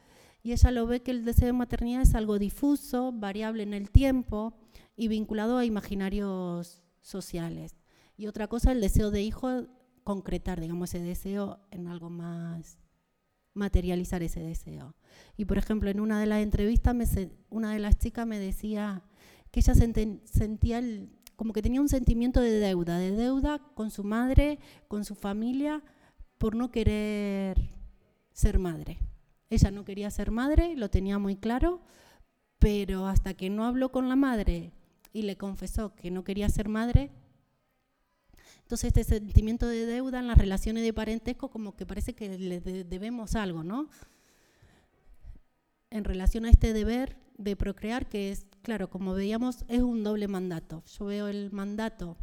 y ella lo ve que el deseo de maternidad es algo difuso, variable en el tiempo y vinculado a imaginarios sociales. Y otra cosa, el deseo de hijo, concretar, digamos, ese deseo en algo más materializar ese deseo. Y por ejemplo, en una de las entrevistas, una de las chicas me decía que ella sentía como que tenía un sentimiento de deuda, de deuda con su madre, con su familia, por no querer ser madre. Ella no quería ser madre, lo tenía muy claro, pero hasta que no habló con la madre y le confesó que no quería ser madre, entonces este sentimiento de deuda en las relaciones de parentesco como que parece que le debemos algo, ¿no? En relación a este deber de procrear, que es, claro, como veíamos, es un doble mandato. Yo veo el mandato,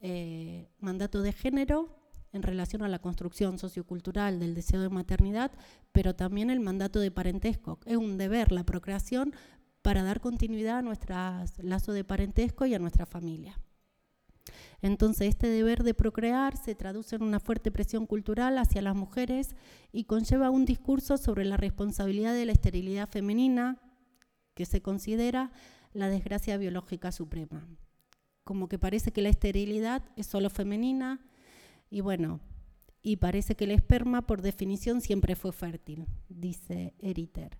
eh, mandato de género en relación a la construcción sociocultural del deseo de maternidad, pero también el mandato de parentesco. Es un deber la procreación para dar continuidad a nuestro lazo de parentesco y a nuestra familia. Entonces, este deber de procrear se traduce en una fuerte presión cultural hacia las mujeres y conlleva un discurso sobre la responsabilidad de la esterilidad femenina, que se considera la desgracia biológica suprema. Como que parece que la esterilidad es solo femenina y bueno, y parece que el esperma por definición siempre fue fértil, dice Eriter.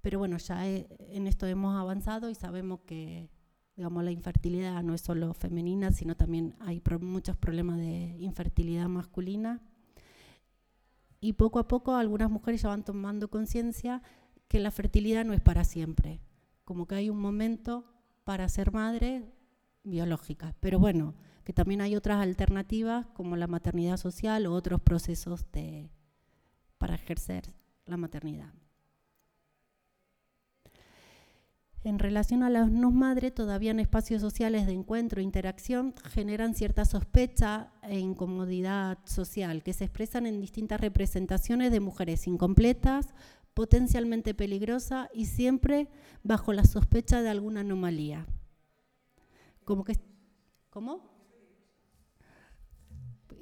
Pero bueno, ya en esto hemos avanzado y sabemos que digamos, la infertilidad no es solo femenina, sino también hay muchos problemas de infertilidad masculina. Y poco a poco algunas mujeres ya van tomando conciencia que la fertilidad no es para siempre, como que hay un momento para ser madre biológica. Pero bueno, que también hay otras alternativas como la maternidad social o otros procesos de, para ejercer la maternidad. En relación a las no madres, todavía en espacios sociales de encuentro e interacción generan cierta sospecha e incomodidad social que se expresan en distintas representaciones de mujeres incompletas, potencialmente peligrosas y siempre bajo la sospecha de alguna anomalía. Como que, ¿Cómo?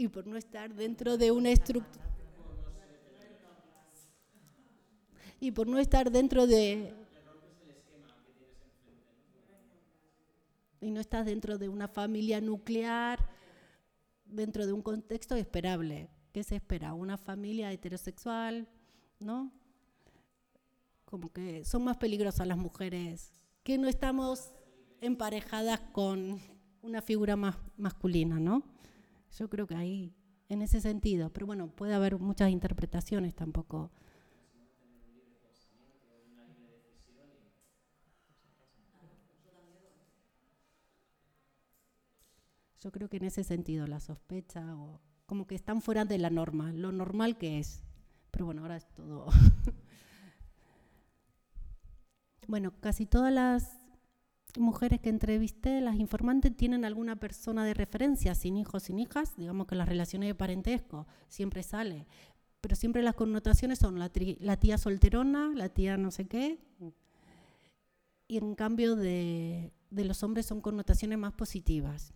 Y por no estar dentro de una estructura. Y por no estar dentro de y no estás dentro de una familia nuclear, dentro de un contexto esperable. ¿Qué se espera? Una familia heterosexual, ¿no? Como que son más peligrosas las mujeres, que no estamos emparejadas con una figura más masculina, ¿no? Yo creo que ahí, en ese sentido, pero bueno, puede haber muchas interpretaciones tampoco Yo creo que en ese sentido la sospecha o como que están fuera de la norma, lo normal que es. Pero bueno, ahora es todo. bueno, casi todas las mujeres que entrevisté, las informantes, tienen alguna persona de referencia, sin hijos, sin hijas. Digamos que las relaciones de parentesco siempre sale. Pero siempre las connotaciones son la, la tía solterona, la tía no sé qué, y en cambio de, de los hombres son connotaciones más positivas.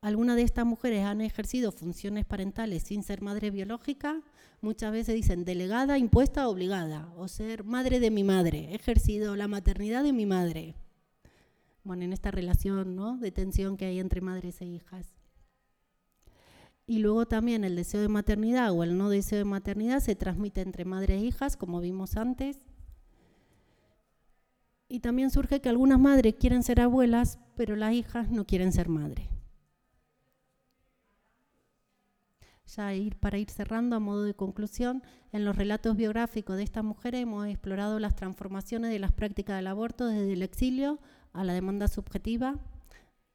Algunas de estas mujeres han ejercido funciones parentales sin ser madre biológica, muchas veces dicen delegada, impuesta, obligada, o ser madre de mi madre, he ejercido la maternidad de mi madre. Bueno, en esta relación ¿no? de tensión que hay entre madres e hijas. Y luego también el deseo de maternidad o el no deseo de maternidad se transmite entre madres e hijas, como vimos antes. Y también surge que algunas madres quieren ser abuelas, pero las hijas no quieren ser madres. Ya ir, para ir cerrando a modo de conclusión, en los relatos biográficos de estas mujeres hemos explorado las transformaciones de las prácticas del aborto desde el exilio a la demanda subjetiva,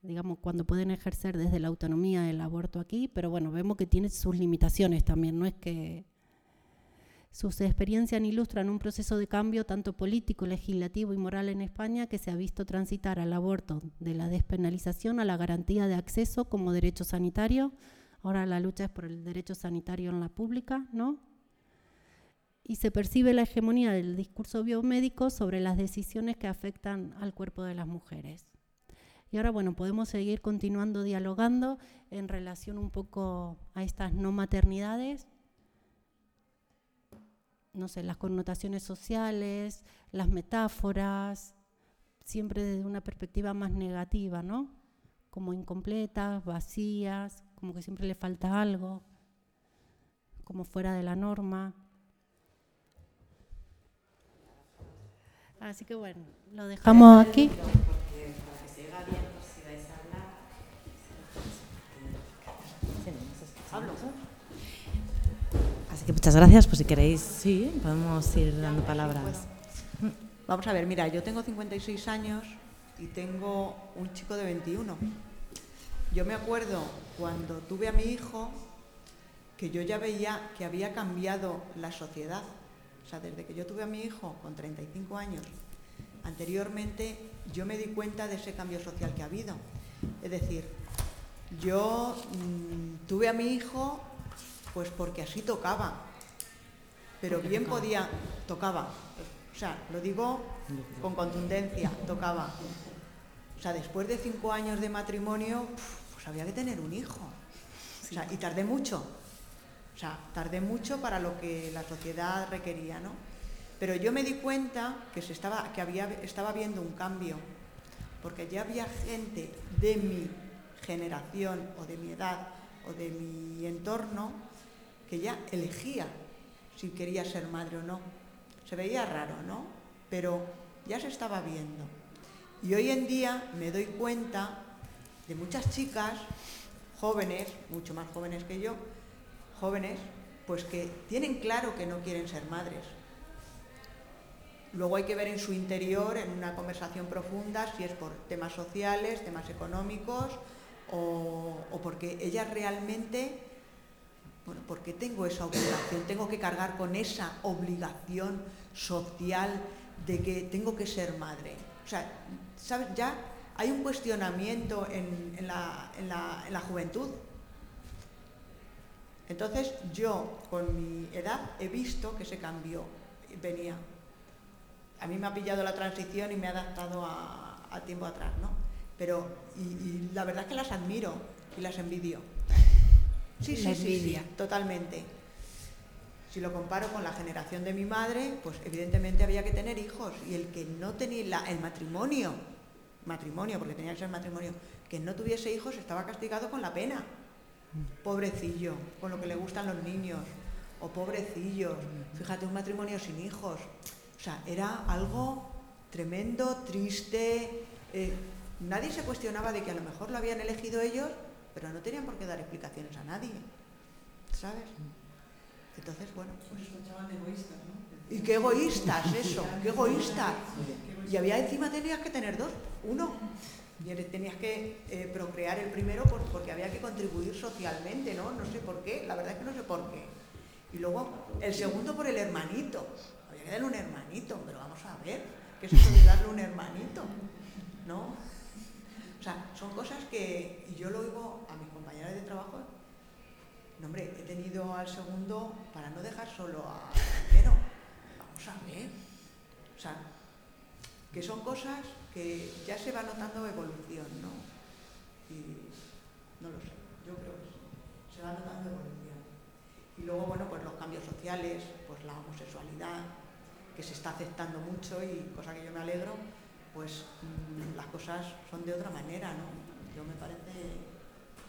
digamos, cuando pueden ejercer desde la autonomía del aborto aquí, pero bueno, vemos que tiene sus limitaciones también, no es que sus experiencias ilustran un proceso de cambio tanto político, legislativo y moral en España que se ha visto transitar al aborto de la despenalización a la garantía de acceso como derecho sanitario, Ahora la lucha es por el derecho sanitario en la pública, ¿no? Y se percibe la hegemonía del discurso biomédico sobre las decisiones que afectan al cuerpo de las mujeres. Y ahora, bueno, podemos seguir continuando dialogando en relación un poco a estas no maternidades, no sé, las connotaciones sociales, las metáforas, siempre desde una perspectiva más negativa, ¿no? Como incompletas, vacías, como que siempre le falta algo, como fuera de la norma. Así que bueno, lo dejamos aquí. Así que muchas gracias, pues si queréis, sí, podemos ir dando palabras. Vamos a ver, mira, yo tengo 56 años y tengo un chico de 21. Yo me acuerdo cuando tuve a mi hijo que yo ya veía que había cambiado la sociedad. O sea, desde que yo tuve a mi hijo con 35 años, anteriormente yo me di cuenta de ese cambio social que ha habido. Es decir, yo mm, tuve a mi hijo pues porque así tocaba, pero bien podía, tocaba. O sea, lo digo con contundencia, tocaba. O sea, después de cinco años de matrimonio, pues había que tener un hijo. y tardé mucho. O sea, tardé mucho para lo que la sociedad requería, ¿no? Pero yo me di cuenta que, se estaba, que había, estaba viendo un cambio, porque ya había gente de mi generación o de mi edad o de mi entorno que ya elegía si quería ser madre o no. Se veía raro, ¿no? Pero ya se estaba viendo. Y hoy en día me doy cuenta de muchas chicas jóvenes, mucho más jóvenes que yo, jóvenes, pues que tienen claro que no quieren ser madres. Luego hay que ver en su interior, en una conversación profunda, si es por temas sociales, temas económicos, o, porque ellas realmente, bueno, porque tengo esa obligación, tengo que cargar con esa obligación social de que tengo que ser madre. O sea, ¿sabes? Ya hay un cuestionamiento en, la, juventud. Entonces yo con mi edad he visto que ese cambio venía. A mí me ha pillado la transición y me ha adaptado a, tiempo atrás, ¿no? Pero, y, la verdad es que las admiro y las envidio. Sí, sí, sí, sí, totalmente. Si lo comparo con la generación de mi madre, pues evidentemente había que tener hijos y el que no tenía el matrimonio matrimonio, porque tenía que ser matrimonio, que no tuviese hijos estaba castigado con la pena. Pobrecillo, con lo que le gustan los niños. O pobrecillo, fíjate, un matrimonio sin hijos. O sea, era algo tremendo, triste. Eh, nadie se cuestionaba de que a lo mejor lo habían elegido ellos, pero no tenían por qué dar explicaciones a nadie. ¿Sabes? Entonces, bueno, pues... egoístas, ¿no? Y qué egoístas eso, qué egoístas. Y había encima tenías que tener dos, uno. Tenías que eh, procrear el primero porque había que contribuir socialmente, ¿no? No sé por qué, la verdad es que no sé por qué. Y luego el segundo por el hermanito. Había que darle un hermanito, pero vamos a ver, ¿qué es eso de darle un hermanito? ¿No? O sea, son cosas que y yo lo oigo a mis compañeras de trabajo. No, hombre, he tenido al segundo para no dejar solo al primero. Vamos a ver. O sea, que son cosas que ya se va notando evolución, ¿no? Y no lo sé, yo creo que sí, se va notando evolución. Y luego, bueno, pues los cambios sociales, pues la homosexualidad, que se está aceptando mucho y cosa que yo me alegro, pues mm, las cosas son de otra manera, ¿no? Yo me parece,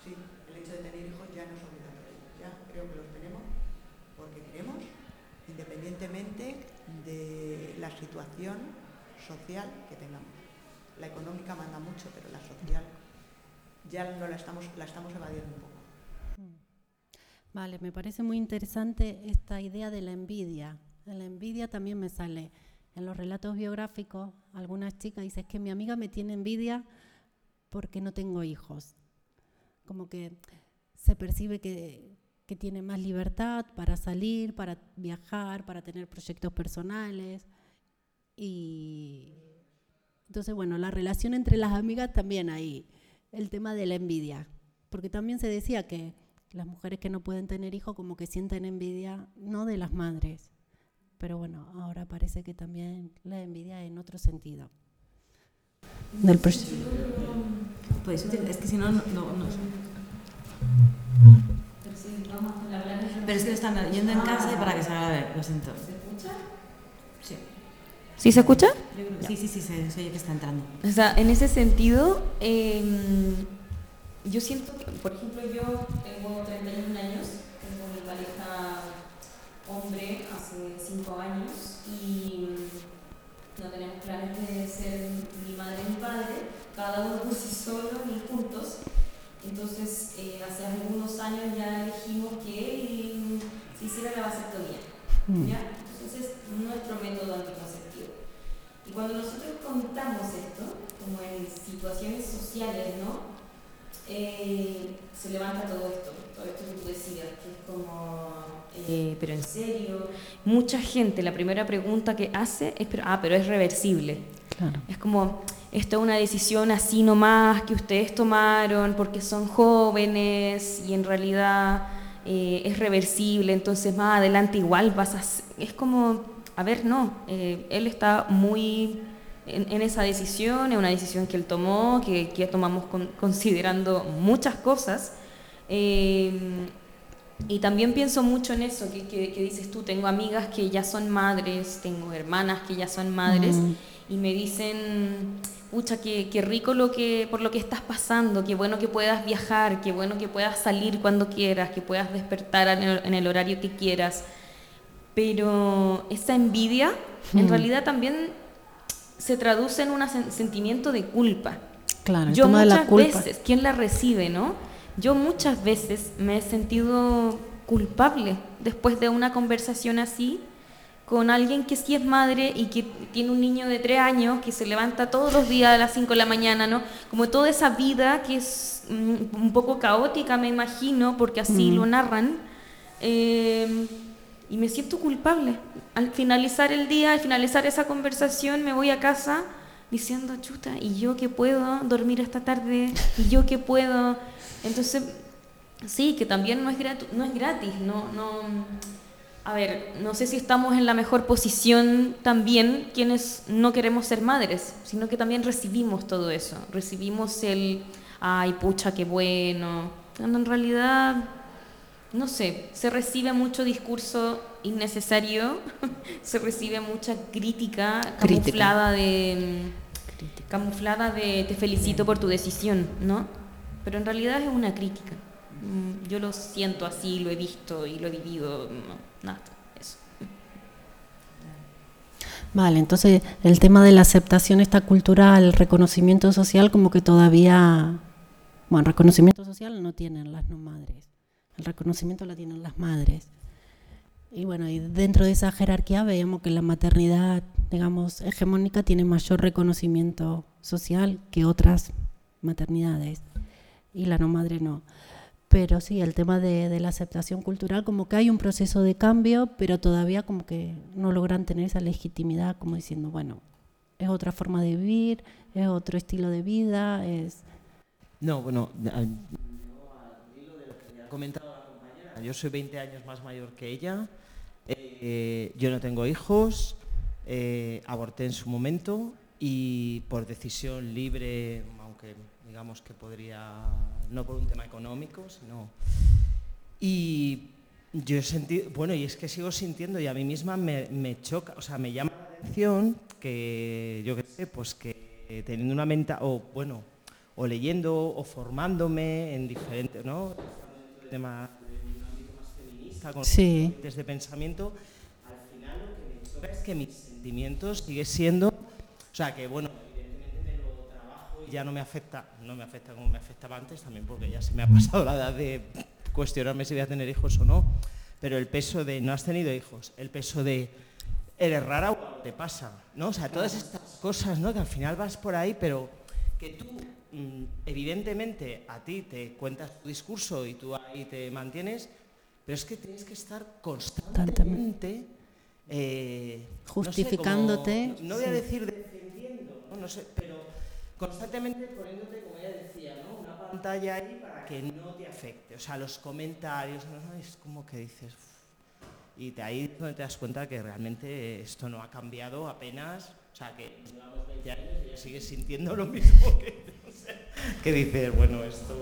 sí, el hecho de tener hijos ya no es obligatorio, ya creo que los tenemos porque queremos, independientemente de la situación social que tengamos. La económica manda mucho, pero la social ya no la estamos, la estamos evadiendo un poco. Mm. Vale, me parece muy interesante esta idea de la envidia. La envidia también me sale en los relatos biográficos. Algunas chicas dicen que mi amiga me tiene envidia porque no tengo hijos. Como que se percibe que, que tiene más libertad para salir, para viajar, para tener proyectos personales. Y entonces, bueno, la relación entre las amigas también ahí, el tema de la envidia, porque también se decía que las mujeres que no pueden tener hijos como que sienten envidia, no de las madres, pero bueno, ahora parece que también la envidia en otro sentido. Del pues, es que si no, no. Pero es que lo están yendo en casa y para que se haga ver, lo siento. ¿Sí se escucha? Sí, sí, sí, se, oye que está entrando. O sea, en ese sentido, em, yo siento que, por ejemplo, yo tengo 31 años, tengo mi pareja hombre hace 5 años y no tenemos planes de ser ni madre ni padre, cada uno por sí solo ni juntos. Entonces, eh, hace algunos años ya elegimos que em, se hiciera la vasectomía. Mm. ¿ya? Entonces, nuestro método anticonceptivo y cuando nosotros contamos esto, como en situaciones sociales, ¿no? Eh, se levanta todo esto, todo esto que tú decías, que es como, eh, pero en serio, mucha gente, la primera pregunta que hace es, ah, pero es reversible. Claro. Es como, esto es una decisión así nomás que ustedes tomaron porque son jóvenes y en realidad eh, es reversible, entonces más adelante igual vas a... Es como a ver, no, eh, él está muy en, esa decisión, es una decisión que él tomó, que, que tomamos considerando muchas cosas. Eh, y también pienso mucho en eso que, que, dices tú, tengo amigas que ya son madres, tengo hermanas que ya son madres y me dicen, pucha, qué, qué, rico lo que, por lo que estás pasando, qué bueno que puedas viajar, qué bueno que puedas salir cuando quieras, que puedas despertar en el horario que quieras pero esa envidia en hmm. realidad también se traduce en un sentimiento de culpa. Claro, yo muchas veces, ¿quién la recibe, no? Yo muchas veces me he sentido culpable después de una conversación así con alguien que sí es madre y que tiene un niño de tres años que se levanta todos los días a las cinco de la mañana, ¿no? Como toda esa vida que es mm, un poco caótica, me imagino, porque así hmm. lo narran. Eh, y me siento culpable. Al finalizar el día, al finalizar esa conversación, me voy a casa diciendo, chuta, ¿y yo qué puedo dormir esta tarde? ¿Y yo qué puedo? Entonces, sí, que también no es, no es gratis, no, no, a ver, no sé si estamos en la mejor posición también quienes no queremos ser madres, sino que también recibimos todo eso, recibimos el, ay, pucha, qué bueno, cuando en realidad no sé, se recibe mucho discurso innecesario, se recibe mucha crítica camuflada de camuflada de te felicito por tu decisión, ¿no? Pero en realidad es una crítica. Mm, yo lo siento así, lo he visto y lo he vivido, nada, eso. Vale, entonces el tema de la aceptación esta cultural, el reconocimiento social, como que todavía, bueno, reconocimiento social no tienen las no madres. El reconocimiento lo tienen las madres. Y bueno, y dentro de esa jerarquía veíamos que la maternidad, digamos, hegemónica tiene mayor reconocimiento social que otras maternidades y la no madre no. Pero sí, el tema de, de, la aceptación cultural, como que hay un proceso de cambio, pero todavía como que no logran tener esa legitimidad, como diciendo, bueno, es otra forma de vivir, es otro estilo de vida, es... No, bueno, comentado la compañera, yo soy 20 años más mayor que ella, eh, yo no tengo hijos, eh, aborté en su momento y por decisión libre, aunque digamos que podría, no por un tema económico, sino... Y yo he sentido, bueno, y es que sigo sintiendo y a mí misma me, choca, o sea, me llama la atención que, yo qué sé, pues que teniendo una mente, o bueno, o leyendo o formándome en diferentes, ¿no? Tema más feminista, con Sí. de pensamiento, al final lo que me es que mis sentimientos sigue siendo, o sea, que bueno, evidentemente me lo trabajo y ya no me afecta, no me afecta como me afectaba antes también porque ya se me ha pasado la edad de cuestionarme si voy a tener hijos o no, pero el peso de no has tenido hijos, el peso de eres rara o te pasa, ¿no? O sea, todas estas cosas, ¿no? Que al final vas por ahí, pero que tú, evidentemente, a ti te cuentas tu discurso y tú ahí te mantienes, pero es que tienes que estar constantemente eh, no sé, Justificándote, como- no, voy a decir defendiendo, ¿no? No sé, pero constantemente poniéndote, como ella decía, ¿no? Una pantalla ahí para que no te afecte. O sea, los comentarios, es como que dices. Y de ahí es donde te das cuenta que realmente esto no ha cambiado apenas. O sea, que llevamos 20 años y ya sigues sintiendo lo mismo que, que dices, bueno, esto.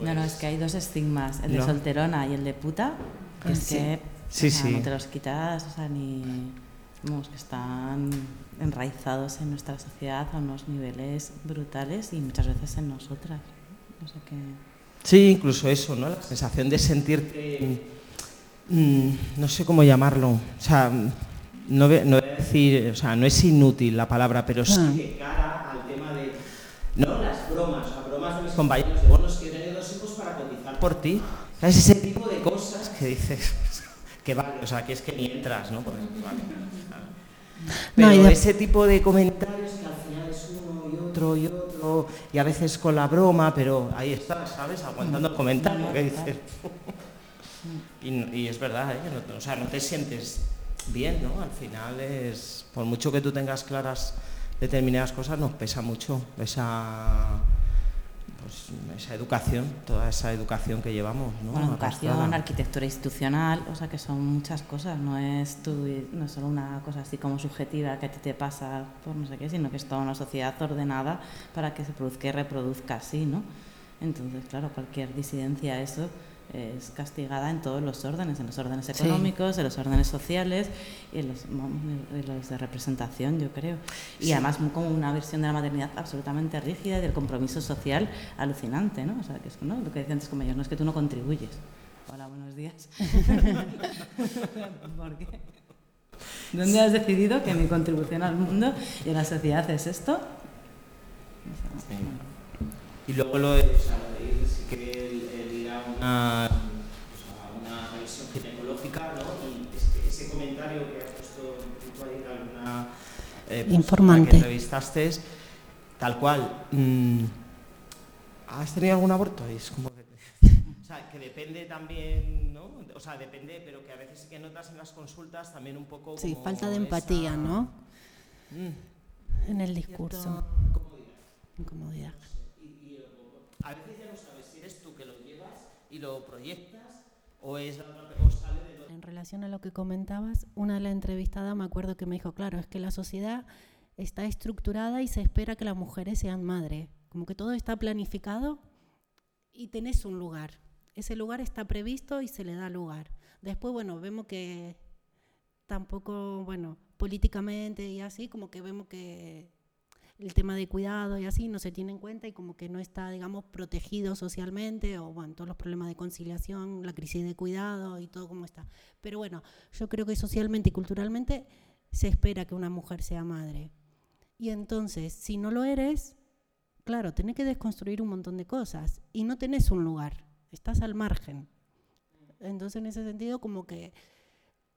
No, no, pues, es que hay dos estigmas, el de no. solterona y el de puta, que es Sí. que Sí, o sea, sí. no te los quitas, o sea, ni... Vamos, que están enraizados en nuestra sociedad a unos niveles brutales y muchas veces en nosotras. Sí, incluso eso, ¿no? La sensación de sentirte, mm, no sé cómo llamarlo, o sea, no no decir, o sea, no es inútil la palabra, pero sí Ah. de cara al tema de, no, las bromas, las bromas de mis compañeros, de, bueno, es que he dos hijos para cotizar por ti, ¿sabes? Ese tipo de cosas que dices, que vale, o sea, que es que ni entras, ¿no? Porque, vale, pero ese tipo de comentarios que al final es uno y otro y otro, y a veces con la broma, pero ahí estás, ¿sabes? Aguantando el comentario que dices. y, y es verdad, ¿eh? no- o sea, no te sientes bien, ¿no? Al final es, por mucho que tú tengas claras determinadas cosas, nos pesa mucho esa, pues, esa educación, toda esa educación que llevamos, ¿no? Bueno, educación, arquitectura institucional, o sea que son muchas cosas, no es, tu, no es solo una cosa así como subjetiva que a ti te pasa por no sé qué, sino que es toda una sociedad ordenada para que se produzca y reproduzca así, ¿no? Entonces, claro, cualquier disidencia a eso es castigada en todos los órdenes, en los órdenes económicos, en los órdenes sociales y en los, en los de representación, yo creo. Y además mu- como una versión de la maternidad absolutamente rígida y del compromiso social alucinante, ¿no? O sea, que es ¿no? lo que decía antes como yo, no es que tú no contribuyes. Hola, buenos días. ¿Por qué? ¿Dónde has decidido que mi contribución al mundo y a la sociedad es esto? Y luego lo de, o sea, lo de ir, sí una, pues a una revisión ginecológica, ¿no? Y este- ese comentario que has puesto de alguna eh, persona Informante. que entrevistaste, tal cual. mm, ¿Has tenido algún aborto? Es como que... O sea, que depende también, ¿no? O sea, depende, pero que a veces sí que notas en las consultas también un poco Sí, como falta de empatía, esa- ¿no? Mm, En el discurso. incomodidad. Incomodidad. A veces ya no sabes si eres tú que lo llevas y lo proyectas o es o sale de lo En relación a lo que comentabas, una de las entrevistadas me acuerdo que me dijo, claro, es que la sociedad está estructurada y se espera que las mujeres sean madres. Como que todo está planificado y tenés un lugar. Ese lugar está previsto y se le da lugar. Después, bueno, vemos que tampoco, bueno, políticamente y así, como que vemos que el tema de cuidado y así no se tiene en cuenta y como que no está, digamos, protegido socialmente o, bueno, todos los problemas de conciliación, la crisis de cuidado y todo como está. Pero bueno, yo creo que socialmente y culturalmente se espera que una mujer sea madre. Y entonces, si no lo eres, claro, tenés que desconstruir un montón de cosas y no tenés un lugar, estás al margen. Entonces, en ese sentido, como que,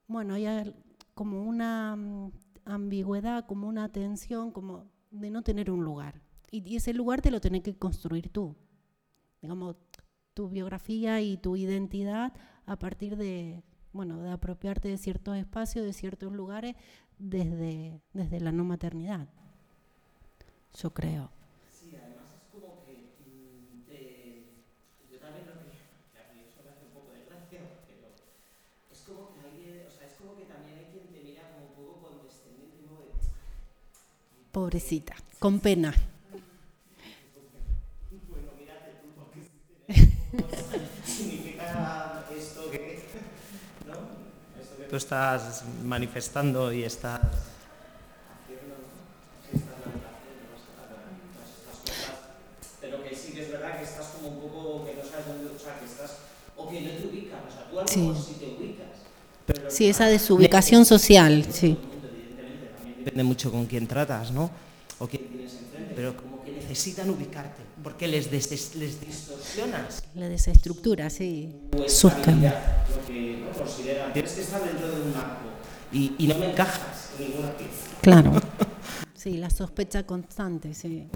bueno, hay como una mm, ambigüedad, como una tensión, como de no tener un lugar. Y, y ese lugar te lo tenés que construir tú. Digamos, tu biografía y tu identidad a partir de, bueno, de apropiarte de ciertos espacios, de ciertos lugares, desde, desde la no maternidad. Yo creo. Sí, además es como que mm, te- yo también lo que que a mí eso me hace un poco de gracia, pero es como que alguien, o sea, es como que también hay quien te mira como un poco condescendiente, como de, "Ay, pobrecita, con pena. significa esto que, ¿no? esto que tú estás manifestando y estás haciendo, todas estas cosas. Pero que sí que es verdad que estás como un poco, que no sabes dónde, o sea, que estás, o que no te ubicas, o sea, tú a lo Sí. mejor sí te ubicas. Pero Sí, esa desubicación social, sí. Depende mucho con quién tratas, ¿no? O quién tienes enfrente, pero como que necesitan ubicarte, porque les, des- les distorsionas La desestructura, sí. vuestra Sus cambios. vida, lo que ¿no? consideran. Tienes que estar dentro de un arco y, y no me encajas en ninguna pieza. Claro. Sí, la sospecha constante, sí.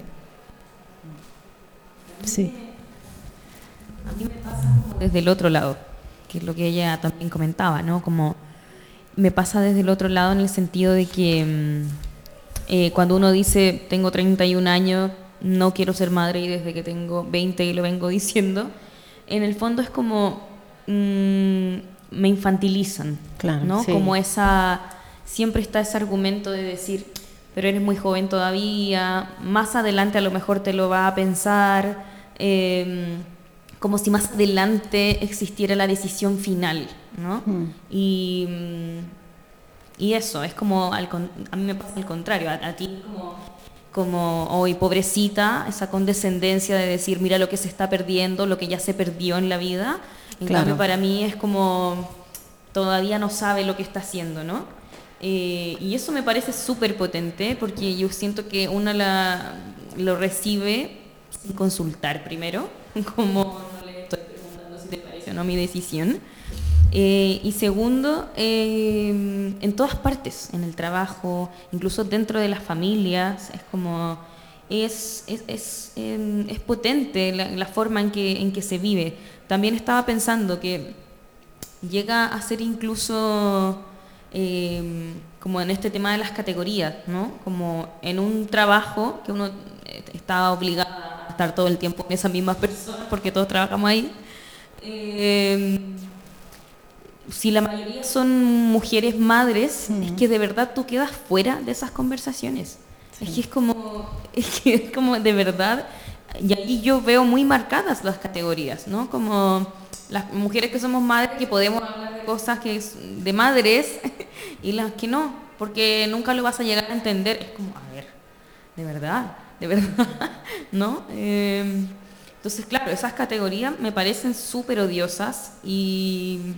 Sí. A mí me pasa como desde el otro lado, que es lo que ella también comentaba, ¿no? Como me pasa desde el otro lado en el sentido de que mm, eh, cuando uno dice tengo 31 años, no quiero ser madre y desde que tengo 20 y lo vengo diciendo, en el fondo es como mm, me infantilizan, Claro, ¿no? sí. Como esa siempre está ese argumento de decir, pero eres muy joven todavía, más adelante a lo mejor te lo va a pensar, eh, como si más adelante existiera la decisión final, ¿no? Mm. Y, mm, y eso, es como, al a mí me pasa al contrario, a, a ti como, como, hoy pobrecita, esa condescendencia de decir, mira lo que se está perdiendo, lo que ya se perdió en la vida, en Claro. cambio para mí es como, todavía no sabe lo que está haciendo, ¿no? Eh, y eso me parece súper potente porque yo siento que una la, lo recibe sin consultar primero, como no le estoy preguntando si te parece o no mi decisión. Eh, y segundo, eh, en todas partes, en el trabajo, incluso dentro de las familias, es como, es, es, es, em, es potente la, la forma en que, en que se vive. También estaba pensando que llega a ser incluso eh, como en este tema de las categorías, ¿no? Como en un trabajo que uno eh, está obligado a estar todo el tiempo con esas mismas personas porque todos trabajamos ahí. Si la mayoría son mujeres madres, es que de verdad tú quedas fuera de esas conversaciones. Es que es como, es que es como de verdad, y ahí yo veo muy marcadas las categorías, ¿no? Como las mujeres que somos madres que podemos hablar de cosas que es de madres y las que no, porque nunca lo vas a llegar a entender. Es como, a ver, de verdad, de verdad, ¿no? Eh, entonces, claro, esas categorías me parecen súper odiosas y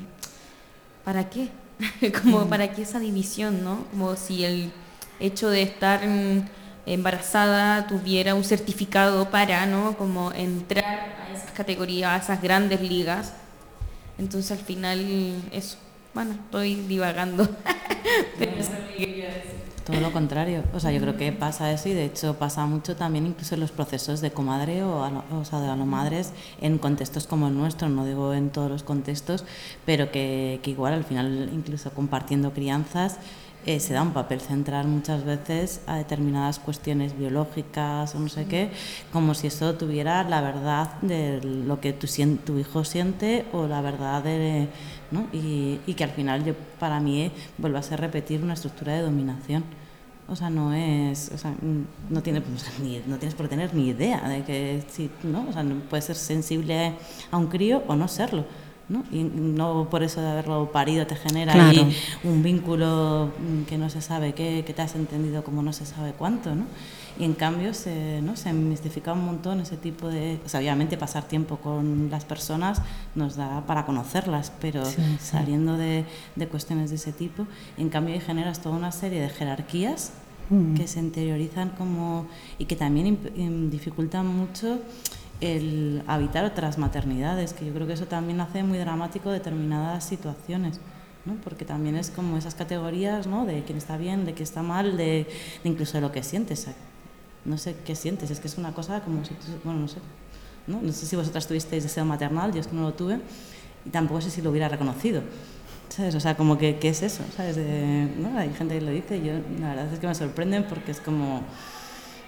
¿para qué? como para qué esa división, ¿no? Como si el hecho de estar mm, embarazada tuviera un certificado para, ¿no? Como entrar a esas categorías, a esas grandes ligas. Entonces al final eso. Bueno, estoy divagando. Pero eso Todo lo contrario. O sea, yo creo que pasa eso y de hecho pasa mucho también incluso en los procesos de comadre o, o sea, de alomadres en contextos como el nuestro, no digo en todos los contextos, pero que, que igual al final incluso compartiendo crianzas eh, se da un papel central muchas veces a determinadas cuestiones biológicas o no sé qué, como si eso tuviera la verdad de lo que tu, tu hijo siente o la verdad de... ¿no? Y, y que al final yo, para mí eh, vuelve a ser repetir una estructura de dominación. O sea, no es, o sea, no, tiene, pues, ni, no tienes por tener ni idea de que si, ¿no? O sea, puedes ser sensible a un crío o no serlo. ¿No? Y no por eso de haberlo parido te genera Claro. ahí un vínculo mm, que no se sabe qué, que te has entendido como no se sabe cuánto, ¿no? Y en cambio se, ¿no? se mistifica un montón ese tipo de... O sea, obviamente pasar tiempo con las personas nos da para conocerlas, pero Sí, sí. saliendo de, de cuestiones de ese tipo, en cambio ahí generas toda una serie de jerarquías Mm. que se interiorizan como... y que también dificultan mucho el habitar otras maternidades, que yo creo que eso también hace muy dramático determinadas situaciones. ¿no? Porque también es como esas categorías ¿no? de quién está bien, de quién está mal, de, de incluso de lo que sientes. No sé qué sientes, es que es una cosa como si bueno, no sé. ¿no? no sé si vosotras tuvisteis deseo maternal, yo es que no lo tuve, y tampoco sé si lo hubiera reconocido. ¿Sabes? O sea, como que, ¿qué es eso? ¿Sabes? De- ¿no? Hay gente que lo dice, y yo la verdad es que me sorprenden porque es como,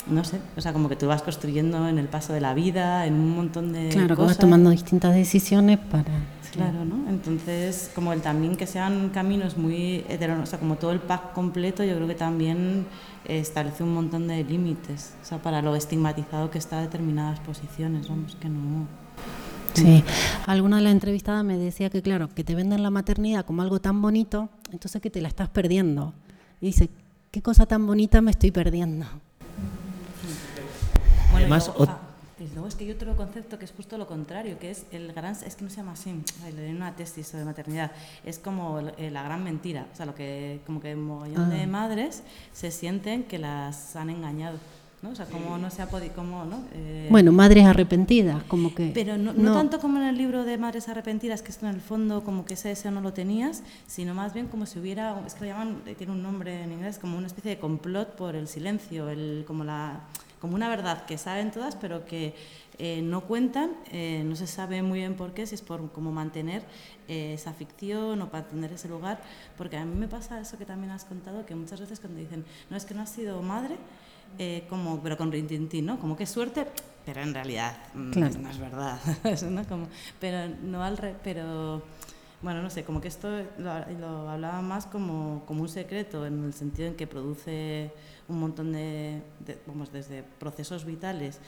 no sé, o sea, como que tú vas construyendo en el paso de la vida, en un montón de Claro, que vas cosas. tomando distintas decisiones para... Claro, ¿no? Entonces, como el también que sean caminos muy heteronormados, o sea, como todo el pack completo, yo creo que también eh, establece un montón de límites, o sea, para lo estigmatizado que está determinadas posiciones, vamos, que no... Sí, alguna de las entrevistadas me decía que, claro, que te venden la maternidad como algo tan bonito, entonces que te la estás perdiendo. Y dice, ¿qué cosa tan bonita me estoy perdiendo? Bueno, Además, y luego, ot- ah, y luego es que hay otro concepto que es justo lo contrario, que es el gran, es que no se llama así, le una tesis sobre maternidad, es como eh, la gran mentira, o sea, lo que como que un mogollón de Ah. madres se sienten que las han engañado, ¿no? O sea, como no se ha podido, como, ¿no? Eh, Bueno, madres arrepentidas, como que... pero no, no tanto como en el libro de Madres Arrepentidas, que esto en el fondo como que ese deseo no lo tenías, sino más bien como si hubiera, es que lo llaman, eh, tiene un nombre en inglés, como una especie de complot por el silencio, el, como, la, como una verdad que saben todas, pero que eh, no cuentan, eh, no se sabe muy bien por qué, si es por como mantener eh, esa ficción o para tener ese lugar, porque a mí me pasa eso que también has contado, que muchas veces cuando dicen, no, es que no has sido madre, como, pero con rintintín, ¿no? Como qué suerte, pero en realidad mm, Claro. no es verdad, Eso, ¿no? Como, pero no al re- pero bueno, no sé, como que esto lo, lo hablaba más como, como un secreto, en el sentido en que produce un montón de, de- vamos, desde procesos vitales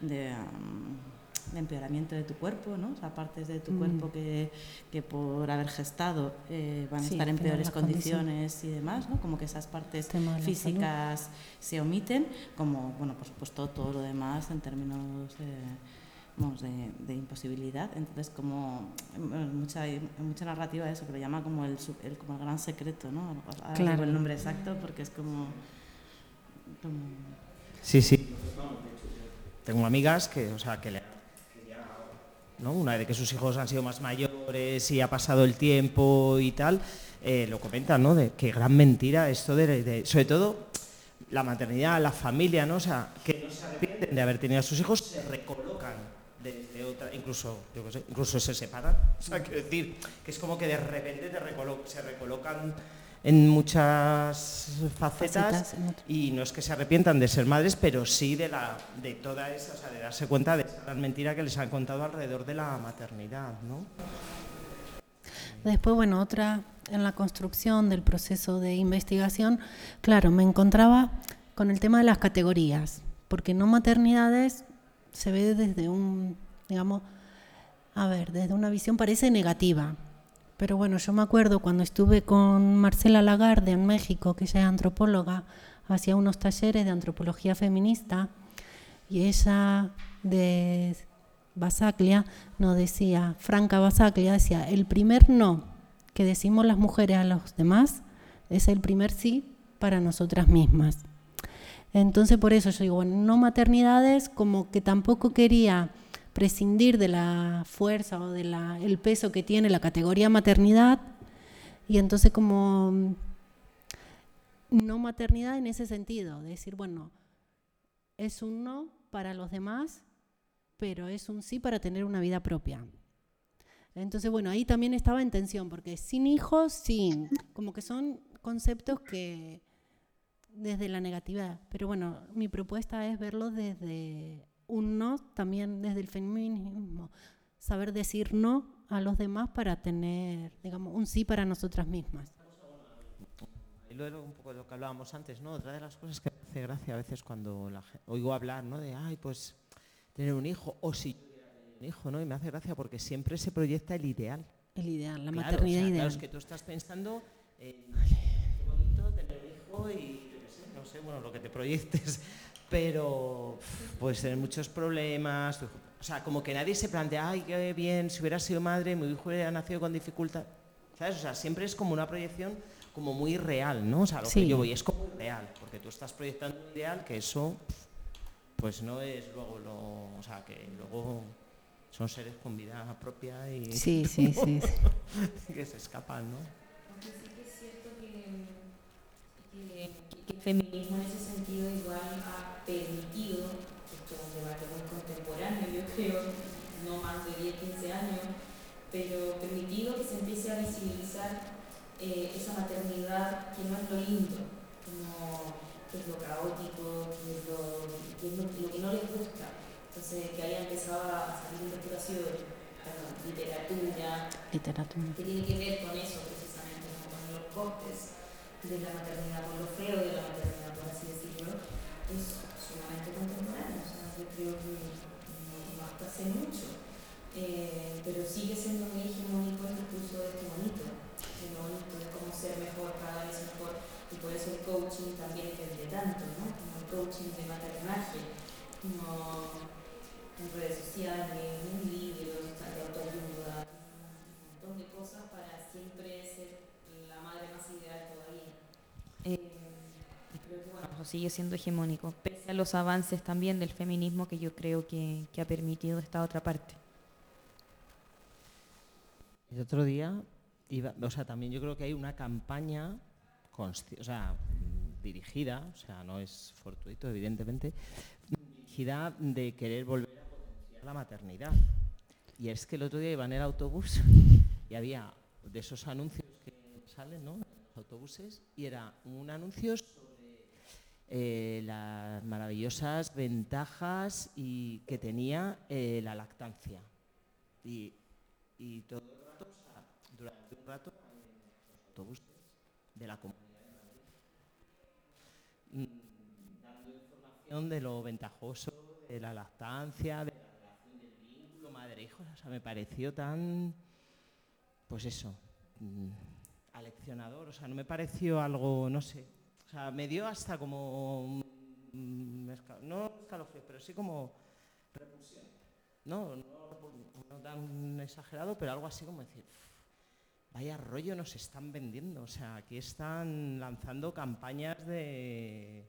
de, mm, de empeoramiento de tu cuerpo, ¿no? O sea, partes de tu Mm. cuerpo que, que por haber gestado eh, van a Sí, estar en peores condiciones. y demás, ¿no? Como que esas partes físicas se omiten, como, bueno, por supuesto, todo lo demás en términos eh, vamos, de, de imposibilidad. Entonces, como mucha, mucha narrativa de eso, que lo llama como el, el- como el gran secreto, ¿no? Ahora Claro. el nombre exacto porque es como... Sí, sí. Tengo amigas que, o sea, que le ¿no? Una de que sus hijos han sido más mayores y ha pasado el tiempo y tal, eh, lo comentan, ¿no? De qué gran mentira esto de, de- sobre todo la maternidad, la familia, ¿no? O sea, que no se arrepienten de haber tenido a sus hijos, se recolocan desde otra, incluso, yo qué sé, incluso se separan. O sea, quiero decir, que es como que de repente te se recolocan en muchas facetas y no es que se arrepientan de ser madres, pero sí de, la, de toda esa, o sea, de darse cuenta de esa gran mentira que les han contado alrededor de la maternidad, ¿no? Después, bueno, otra en la construcción del proceso de investigación, claro, me encontraba con el tema de las categorías, porque no maternidades se ve desde un, digamos, a ver, desde una visión parece negativa. Pero bueno, yo me acuerdo cuando estuve con Marcela Lagarde en México, que ella es antropóloga, hacía unos talleres de antropología feminista y ella de Basaglia nos decía, Franca Basaglia decía, el primer no que decimos las mujeres a los demás es el primer sí para nosotras mismas. Entonces por eso yo digo, no maternidades, como que tampoco quería prescindir de la fuerza o del el peso que tiene la categoría maternidad y entonces como mm, no maternidad en ese sentido, de decir, bueno, es un no para los demás, pero es un sí para tener una vida propia. Entonces, bueno, ahí también estaba en tensión, porque sin hijos, sí, como que son conceptos que desde la negatividad. Pero bueno, mi propuesta es verlo desde un no, también desde el feminismo. Saber decir no a los demás para tener, digamos, un sí para nosotras mismas. Y luego un poco de lo que hablábamos antes, ¿no? Otra de las cosas que me hace gracia a veces cuando la gen- oigo hablar, ¿no? De, ay, pues tener un hijo, o si un hijo, ¿no? Y me hace gracia porque siempre se proyecta el ideal. El ideal, la Claro, maternidad o sea, ideal. Claro, es que tú estás pensando en qué bonito tener un hijo y no sé, bueno, lo que te proyectes, pero uf, puedes tener muchos problemas. O sea, como que nadie se plantea, ay, qué bien, si hubiera sido madre, mi hijo hubiera nacido con dificultad. ¿Sabes? O sea, siempre es como una proyección como muy real, ¿no? O sea, lo Sí. que yo voy es como real, porque tú estás proyectando un ideal que eso, pues no es luego lo. O sea, que luego son seres con vida propia y Sí, sí, sí. sí. que se escapan, ¿no? Aunque sí que es cierto que, que- que el feminismo en ese sentido igual ha permitido, esto es un debate muy contemporáneo, yo creo, no más de 10, 15 años, pero permitido que se empiece a visibilizar eh, esa maternidad que no es lo lindo, como qué es lo caótico, qué es lo, qué es lo, que no les gusta. Entonces, que haya empezado a salir investigación, literatura, literatura, que tiene que ver con eso precisamente, con los costes de la maternidad, con lo feo de la maternidad, por así decirlo, es sumamente contemporáneo. O sea, yo creo que no, hasta hace mucho. Eh, pero sigue siendo muy hegemónico el discurso de este bonito, bonito de cómo ser mejor, cada vez mejor, y por eso el coaching también vende tanto, ¿no? Como el coaching de maternaje, como en redes sociales, en libros, de autoayuda, un montón de cosas para siempre ser la madre más ideal todavía. Eh, bueno, sigue siendo hegemónico, pese a los avances también del feminismo que yo creo que, que ha permitido esta otra parte. El otro día, iba, o sea, también yo creo que hay una campaña o sea, dirigida, o sea, no es fortuito, evidentemente, dirigida de querer volver a potenciar la maternidad. Y es que el otro día iba en el autobús y había de esos anuncios que salen, ¿no? Los autobuses, y era un anuncio sobre eh, las maravillosas ventajas y, que tenía eh, la lactancia. Y, y todo durante un rato los autobuses de la comunidad mm, dando información de lo ventajoso de la lactancia, de la relación del vínculo madre-hijo. O sea, me pareció tan, pues eso, mm, aleccionador. O sea, no me pareció algo, no sé. O sea, me dio hasta como, no escalofrío, pero sí como repulsión. No, no, no tan exagerado, pero algo así como decir, vaya rollo nos están vendiendo. O sea, aquí están lanzando campañas de...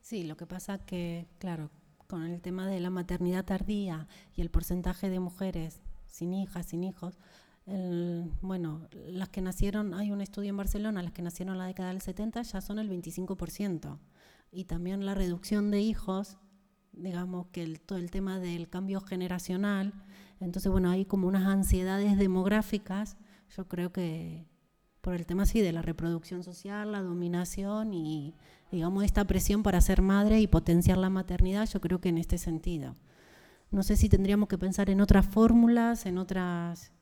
Sí, lo que pasa que, claro, con el tema de la maternidad tardía y el porcentaje de mujeres sin hijas, sin hijos, bueno, las que nacieron, hay un estudio en Barcelona, las que nacieron en la década del 70 ya son el 25%. Y también la reducción de hijos, digamos que el, todo el tema del cambio generacional, entonces bueno, hay como unas ansiedades demográficas yo creo que por el tema sí de la reproducción social, la dominación y digamos esta presión para ser madre y potenciar la maternidad, yo creo que en este sentido. No sé si tendríamos que pensar en otras fórmulas, en otras...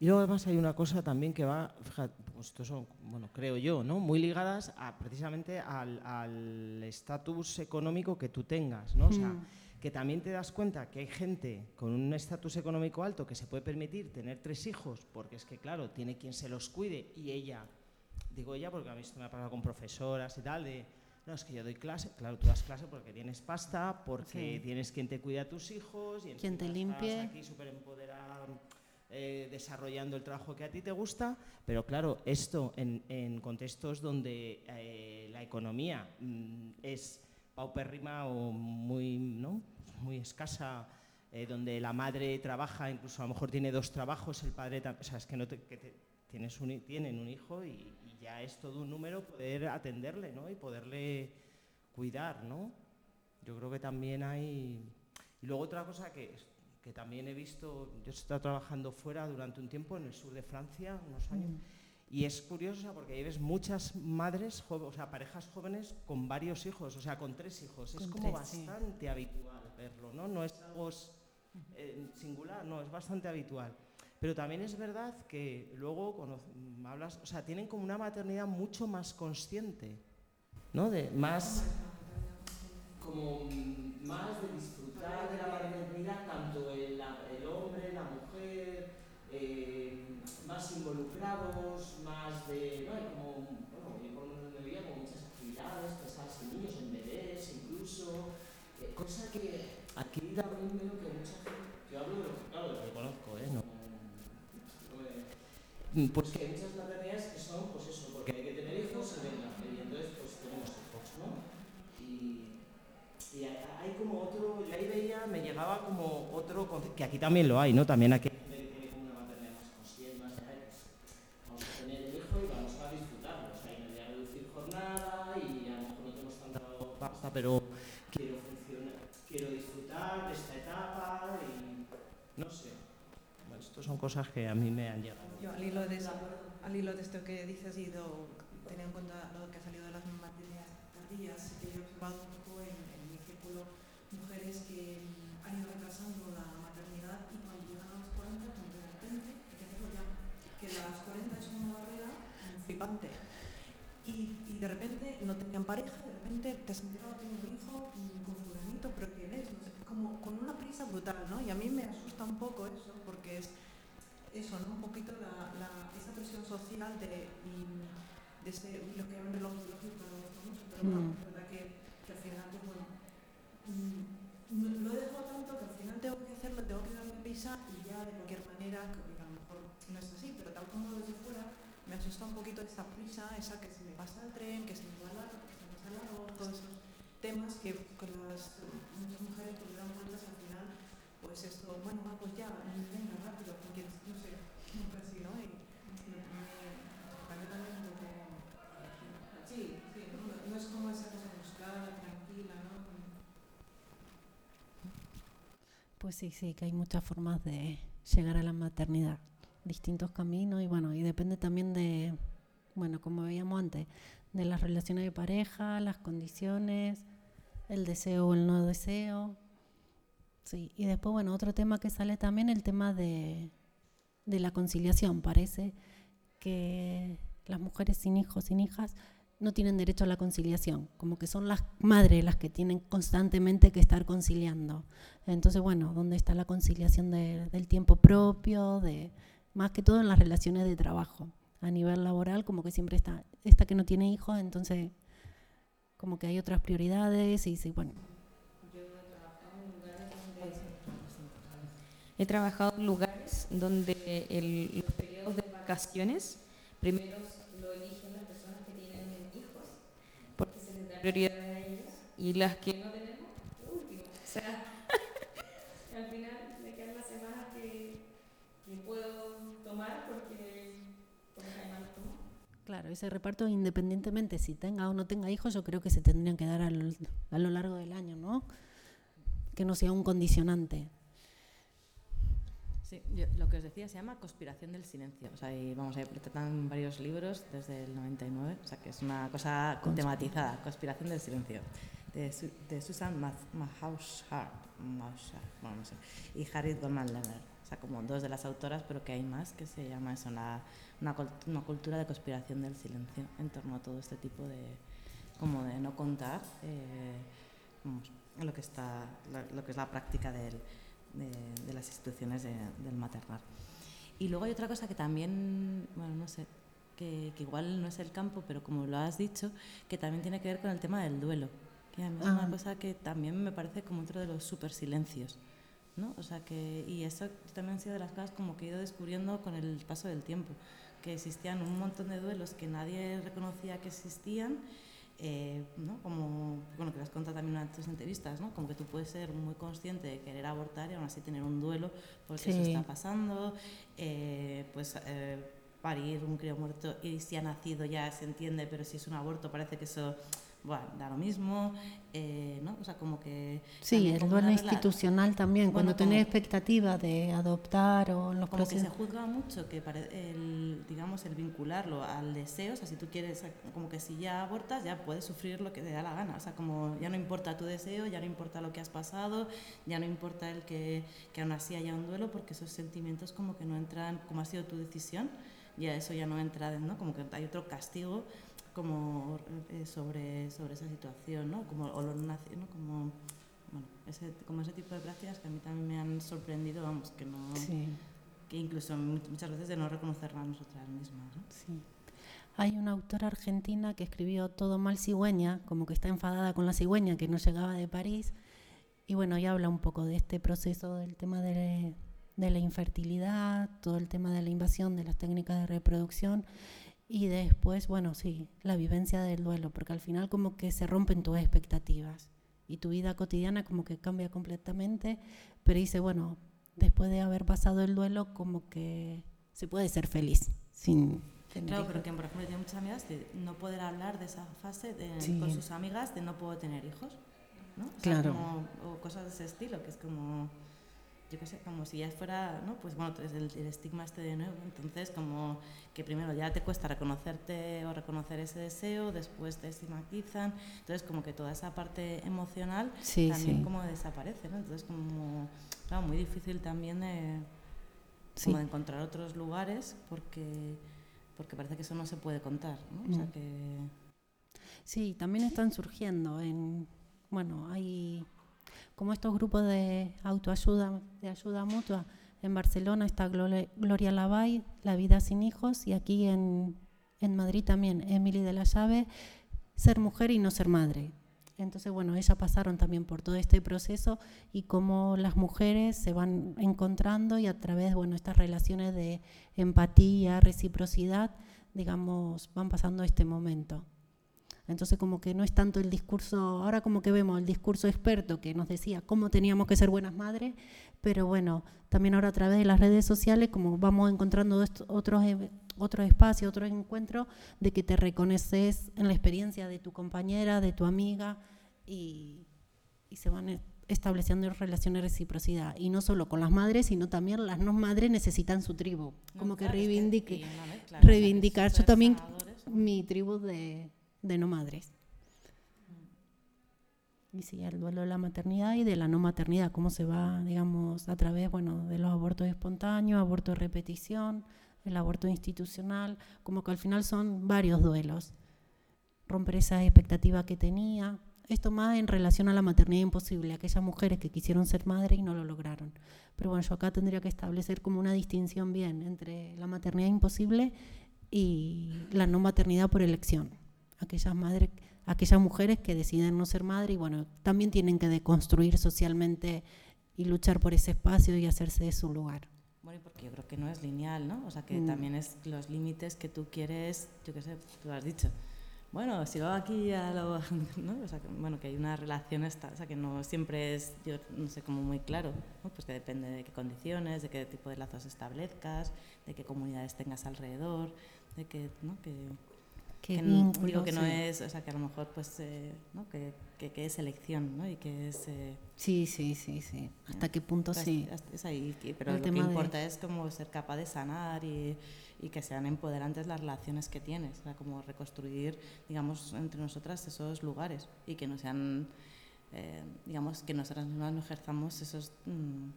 Y luego además hay una cosa también que va, fíjate, pues esto son, bueno, creo yo, ¿no? Muy ligadas a, precisamente al estatus económico que tú tengas, ¿no? O sea, mm que también te das cuenta que hay gente con un estatus económico alto que se puede permitir tener tres hijos, porque es que, claro, tiene quien se los cuide y ella, digo ella porque a mí esto me ha pasado con profesoras y tal, de, no, es que yo doy clase, claro, tú das clase porque tienes pasta, porque tienes quien te cuida a tus hijos, y quien te limpie. aquí súper empoderada, eh, desarrollando el trabajo que a ti te gusta, pero claro, esto en, contextos donde eh, la economía mm, es paupérrima o muy, ¿no? muy escasa, eh, donde la madre trabaja, incluso a lo mejor tiene dos trabajos, el padre, o sea, es que, no tienes un, tienen un hijo y, ya es todo un número poder atenderle ¿no? y poderle cuidar. ¿no? Yo creo que también hay... Y luego otra cosa que, que también he visto, yo he estado trabajando fuera durante un tiempo en el sur de Francia, unos años. Mm. Y es curioso porque ahí ves muchas madres, o sea, parejas jóvenes con varios hijos, o sea, con tres hijos. es como bastante habitual verlo, ¿no? No es algo eh, singular, no, es bastante habitual. Pero también es verdad que luego cuando hablas, o sea, tienen como una maternidad mucho más consciente, ¿no? De más como más de disfrutar de la maternidad tanto el, hombre, la mujer, eh, más involucrados, más de, ¿no? Como, bueno, yo me veía como muchas actividades, pensadas en niños, en bebés incluso, eh, cosa que aquí también veo que mucha gente, yo hablo de lo, claro, lo conozco, ¿eh? No, pues que muchas maternidades que son, pues eso, porque hay que tener hijos y venga, y entonces pues tenemos hijos, ¿no? Y, y hay como otro, yo ahí veía, como otro concepto, que aquí también lo hay, ¿no? También aquí pero quiero funcionar, quiero disfrutar de esta etapa y no sé. Bueno, estas son cosas que a mí me han llegado. Yo al hilo de, al hilo de esto que dices y teniendo en cuenta lo que ha salido de las materias días sí que he observado un poco en, en mi círculo mujeres que mm, han ido retrasando la maternidad y cuando llegan a los 40, como de repente, que hacerlo ya, que las 40 es una barrera flipante. Y, y de repente no tenían pareja, de repente te has enterado, tengo un hijo mm, con fulanito, pero ¿quién es? No sé, como con una prisa brutal, ¿no? Y a mí me asusta un poco eso, porque es eso, ¿no? Un poquito la, la, esa presión social de, y, de ese, lo que llaman reloj biológico, ¿no? pero Mm. verdad que, que al final, pues bueno, lo dejo tanto que al final tengo que hacerlo, tengo que darme prisa y ya de cualquier manera, que a lo mejor no es así, pero tal como desde fuera, me asusta un poquito esa prisa, esa que se me pasa el tren, que se me va largo, que se me pasa largo, todos esos temas que con las muchas mujeres pues le dan vueltas al final, pues esto, bueno, va, pues ya, venga, rápido, porque no sé, Pues sí, sí, que hay muchas formas de llegar a la maternidad, distintos caminos y bueno, y depende también de, bueno, como veíamos antes, de las relaciones de pareja, las condiciones, el deseo o el no deseo. Sí, y después, bueno, otro tema que sale también, el tema de, de la conciliación. Parece que las mujeres sin hijos, sin hijas, no tienen derecho a la conciliación, como que son las madres las que tienen constantemente que estar conciliando. Entonces, bueno, ¿dónde está la conciliación de- del tiempo propio? De, más que todo en las relaciones de trabajo. A nivel laboral, como que siempre está, esta que no tiene hijos, entonces como que hay otras prioridades y bueno, He trabajado en lugares donde los periodos de vacaciones primero prioridad a ellos, y las que no tenemos, último. O sea, al final me quedan las semanas que, puedo tomar porque. Claro, ese reparto independientemente si tenga o no tenga hijos, yo creo que se tendrían que dar a lo, a lo largo del año, ¿no? Que no sea un condicionante. Sí, yo- lo que os decía se llama Conspiración del Silencio. O sea, y vamos, ahí tratan varios libros desde el 99, o sea, que es una cosa tematizada, Conspiración del Silencio, de, Su- de Susan Mahaushart, bueno, no sé, y Harriet Goldman Leonard. O sea, como dos de las autoras, pero que hay más, que se llama eso, una, una, una cultura de conspiración del silencio en torno a todo este tipo de, como de no contar eh, vamos, lo, que está, lo, lo que es la práctica del, de, de las instituciones de- del maternal. Y luego hay otra cosa que también, bueno, no sé, que, que igual no es el campo, pero como lo has dicho, que también tiene que ver con el tema del duelo. Que a mí es Ah. una cosa que también me parece como otro de los super silencios. ¿no? O sea que, y eso también ha sido de las cosas como que he ido descubriendo con el paso del tiempo, que existían un montón de duelos que nadie reconocía que existían, eh, ¿no? como bueno, que las contado también en tus entrevistas, ¿no? como que tú puedes ser muy consciente de querer abortar y aún así tener un duelo porque eso Sí. está pasando, eh, pues eh, parir un crío muerto y si ha nacido ya se entiende, pero si es un aborto parece que eso bueno, da lo mismo, eh, ¿no? O sea, como que... Sí, el duelo institucional también, cuando Bueno, tenés como- expectativa de adoptar o los como que se procesos. juzga mucho que el, digamos el vincularlo al deseo, o sea, si tú quieres, como que si ya abortas ya puedes sufrir lo que te da la gana, o sea, como ya no importa tu deseo, ya no importa lo que has pasado, ya no importa el que, que aún así haya un duelo, porque esos sentimientos como que no entran, como ha sido tu decisión, ya eso ya no entra, ¿no? Como que hay otro castigo como eh, sobre, sobre esa situación, ¿no? Como, o lo naci- ¿no? Como, bueno, ese, como ese tipo de prácticas que a mí también me han sorprendido, vamos, que no Sí, que incluso mu- muchas veces de no reconocerla a nosotras mismas. ¿no? sí. Hay una autora argentina que escribió Todo mal cigüeña, como que está enfadada con la cigüeña que no llegaba de París. Y bueno, y habla un poco de este proceso del tema de, de la infertilidad, todo el tema de la invasión de las técnicas de reproducción y después, bueno, sí, la vivencia del duelo, porque al final como que se rompen tus expectativas y tu vida cotidiana como que cambia completamente, pero dice, bueno, después de haber pasado el duelo como que se puede ser feliz sin tener Claro, pero que por ejemplo tiene muchas amigas de no poder hablar de esa fase de- Sí. con sus amigas de no puedo tener hijos. ¿no? O sea, Claro. como- o cosas de ese estilo, que es como... yo qué sé, como si ya fuera, ¿no? Pues bueno, el, el estigma este de nuevo, entonces como que primero ya te cuesta reconocerte o reconocer ese deseo, después te estigmatizan, entonces como que toda esa parte emocional también como desaparece, ¿no? Entonces como, claro, muy difícil también de, como de encontrar otros lugares porque, porque parece que eso no se puede contar, ¿no? O sea que... Sí, también están surgiendo en, bueno, hay como estos grupos de autoayuda, de ayuda mutua. En Barcelona está Gloria Lavay, La vida sin hijos, y aquí en, en Madrid también, Emily de la Llave, Ser mujer y no ser madre. Entonces, bueno, ellas pasaron también por todo este proceso y cómo las mujeres se van encontrando y a través, bueno, estas relaciones de empatía, reciprocidad, digamos, van pasando este momento. Entonces como que no es tanto el discurso, ahora como que vemos el discurso experto que nos decía cómo teníamos que ser buenas madres, pero bueno, también ahora a través de las redes sociales como vamos encontrando otros, e- otros espacios, otros encuentros de que te reconoces en la experiencia de tu compañera, de tu amiga y, y se van estableciendo relaciones de reciprocidad. Y no solo con las madres, sino también las no madres necesitan su tribu. Como que claro, es reivindique, claro, sea, que es reivindicar. Yo también, mi tribu de, de no madres. Y sí, el duelo de la maternidad y de la no maternidad, cómo se va, digamos, a través, bueno, de los abortos espontáneos, aborto de repetición, el aborto institucional, como que al final son varios duelos. Romper esa expectativa que tenía. Esto más en relación a la maternidad imposible, aquellas mujeres que quisieron ser madre y no lo lograron. Pero bueno, yo acá tendría que establecer como una distinción bien entre la maternidad imposible y la no maternidad por elección. Aquellas madres, aquellas mujeres que deciden no ser madre y bueno, también tienen que deconstruir socialmente y luchar por ese espacio y hacerse de su lugar. Bueno, porque yo creo que no es lineal, ¿no? O sea, que Mm. también es los límites que tú quieres, yo qué sé, tú lo has dicho. Bueno, si lo hago aquí ya lo... ¿no? O sea, que, bueno, que hay una relación esta, o sea, que no siempre es, yo no sé, como muy claro, ¿no? Pues que depende de qué condiciones, de qué tipo de lazos establezcas, de qué comunidades tengas alrededor, de que, ¿no? Que, Qué que no- vínculo, digo que no sí. es, o sea, que a lo mejor pues, eh, ¿no? Que, que, que es elección, ¿no? Y que es... eh, Sí, sí, sí, sí. ¿Hasta qué punto pues, sí? es- es ahí, pero El lo que tema de- importa es como ser capaz de sanar y, y que sean empoderantes las relaciones que tienes, o sea, como reconstruir, digamos, entre nosotras esos lugares y que no sean, eh, digamos, que nosotras mismas no ejerzamos esos mm,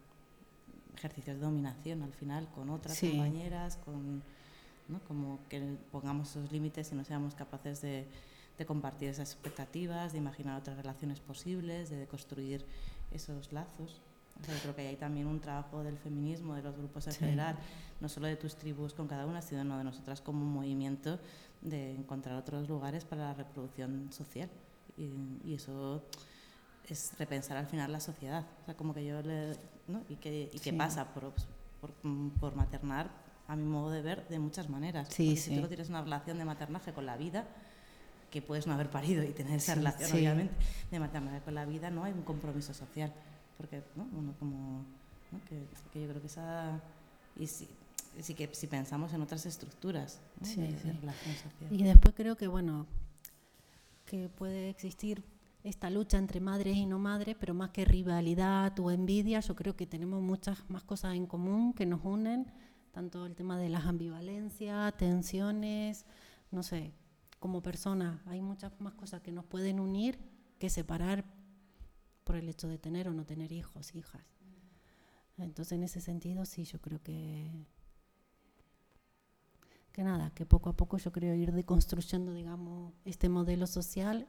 ejercicios de dominación al final con otras Sí. compañeras, con, ¿no? como que pongamos esos límites y no seamos capaces de, de compartir esas expectativas, de imaginar otras relaciones posibles, de construir esos lazos. O sea, yo creo que hay también un trabajo del feminismo, de los grupos en Sí. general, no solo de tus tribus con cada una, sino de nosotras como un movimiento de encontrar otros lugares para la reproducción social. Y, y eso es repensar al final la sociedad. O sea, como que yo le... ¿no? Y qué y qué Sí. pasa por, por, por maternar, a mi modo de ver, de muchas maneras. Sí, Porque si sí. tú tienes una relación de maternaje con la vida, que puedes no haber parido y tener esa Sí, relación, sí. obviamente, de maternaje con la vida, no hay un compromiso social. Porque, ¿no? Uno como... ¿no? Que, que yo creo que esa... Y sí, sí que si pensamos en otras estructuras ¿no? Sí, de sí. relación social. Y después creo que, bueno, que puede existir esta lucha entre madres y no madres, pero más que rivalidad o envidia, yo creo que tenemos muchas más cosas en común que nos unen, tanto el tema de las ambivalencias, tensiones, no sé, como personas, hay muchas más cosas que nos pueden unir que separar por el hecho de tener o no tener hijos, hijas. Entonces, en ese sentido, sí, yo creo que que nada, que poco a poco yo creo ir deconstruyendo, digamos, este modelo social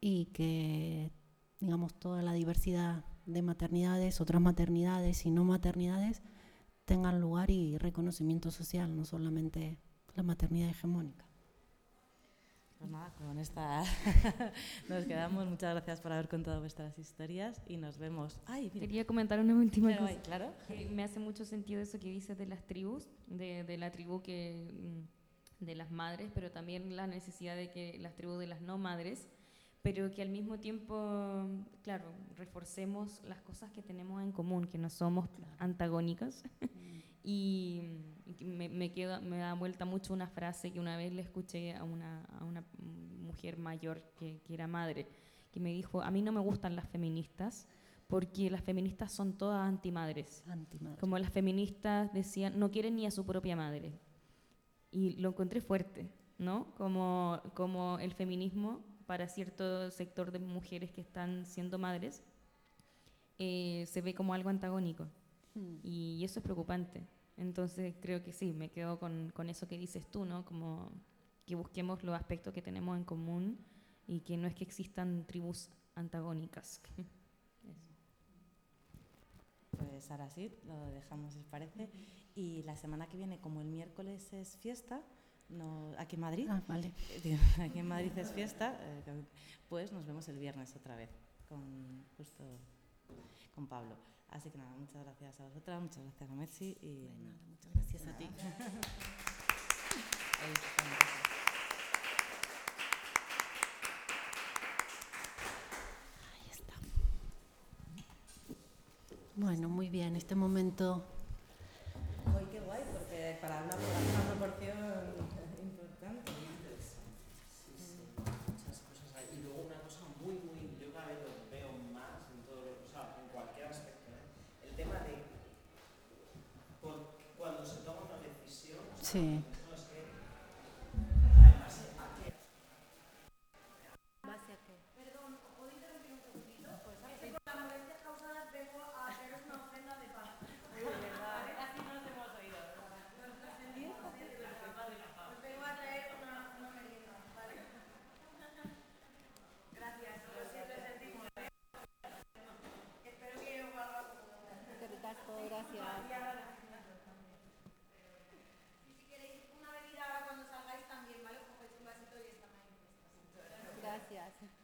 y que, digamos, toda la diversidad de maternidades, otras maternidades y no maternidades tengan lugar y reconocimiento social, no solamente la maternidad hegemónica. Pues nada, con esta nos quedamos. Muchas gracias por haber contado vuestras historias y nos vemos. Ay, mira. Quería comentar una última Pero, cosa. ay, claro. que me hace mucho sentido eso que dices de las tribus, de, de la tribu que mm, de las madres, pero también la necesidad de que las tribus de las no madres, pero que al mismo tiempo, claro, reforcemos las cosas que tenemos en común, que no somos antagónicas. y me, me, queda, me da vuelta mucho una frase que una vez le escuché a una, a una mujer mayor que, que era madre, que me dijo, a mí no me gustan las feministas porque las feministas son todas antimadres. Antimadre. Como las feministas decían, no quieren ni a su propia madre. Y lo encontré fuerte, ¿no? Como, como el feminismo para cierto sector de mujeres que están siendo madres eh, se ve como algo antagónico. Mm. Y eso es preocupante. Entonces creo que sí, me quedo con, con eso que dices tú, ¿no? Como que busquemos los aspectos que tenemos en común y que no es que existan tribus antagónicas. Pues ahora sí, lo dejamos, si os parece. Y la semana que viene, como el miércoles es fiesta, no, aquí en Madrid, Ah, vale. eh, aquí en Madrid es fiesta, eh, pues nos vemos el viernes otra vez con justo con Pablo. Así que nada, muchas gracias a vosotras, muchas gracias a Messi y De nada, muchas gracias a ti. Ahí está. Bueno, muy bien, este momento Uy, qué guay, porque para una, una proporción importante. muchas cosas ahí. Y luego una cosa muy, muy, yo cada vez lo veo más en todo, o sea, en cualquier aspecto, ¿eh? el tema de por- cuando se toma una decisión, o sea, Sí. no es que, además, ¿a qué? Gracias.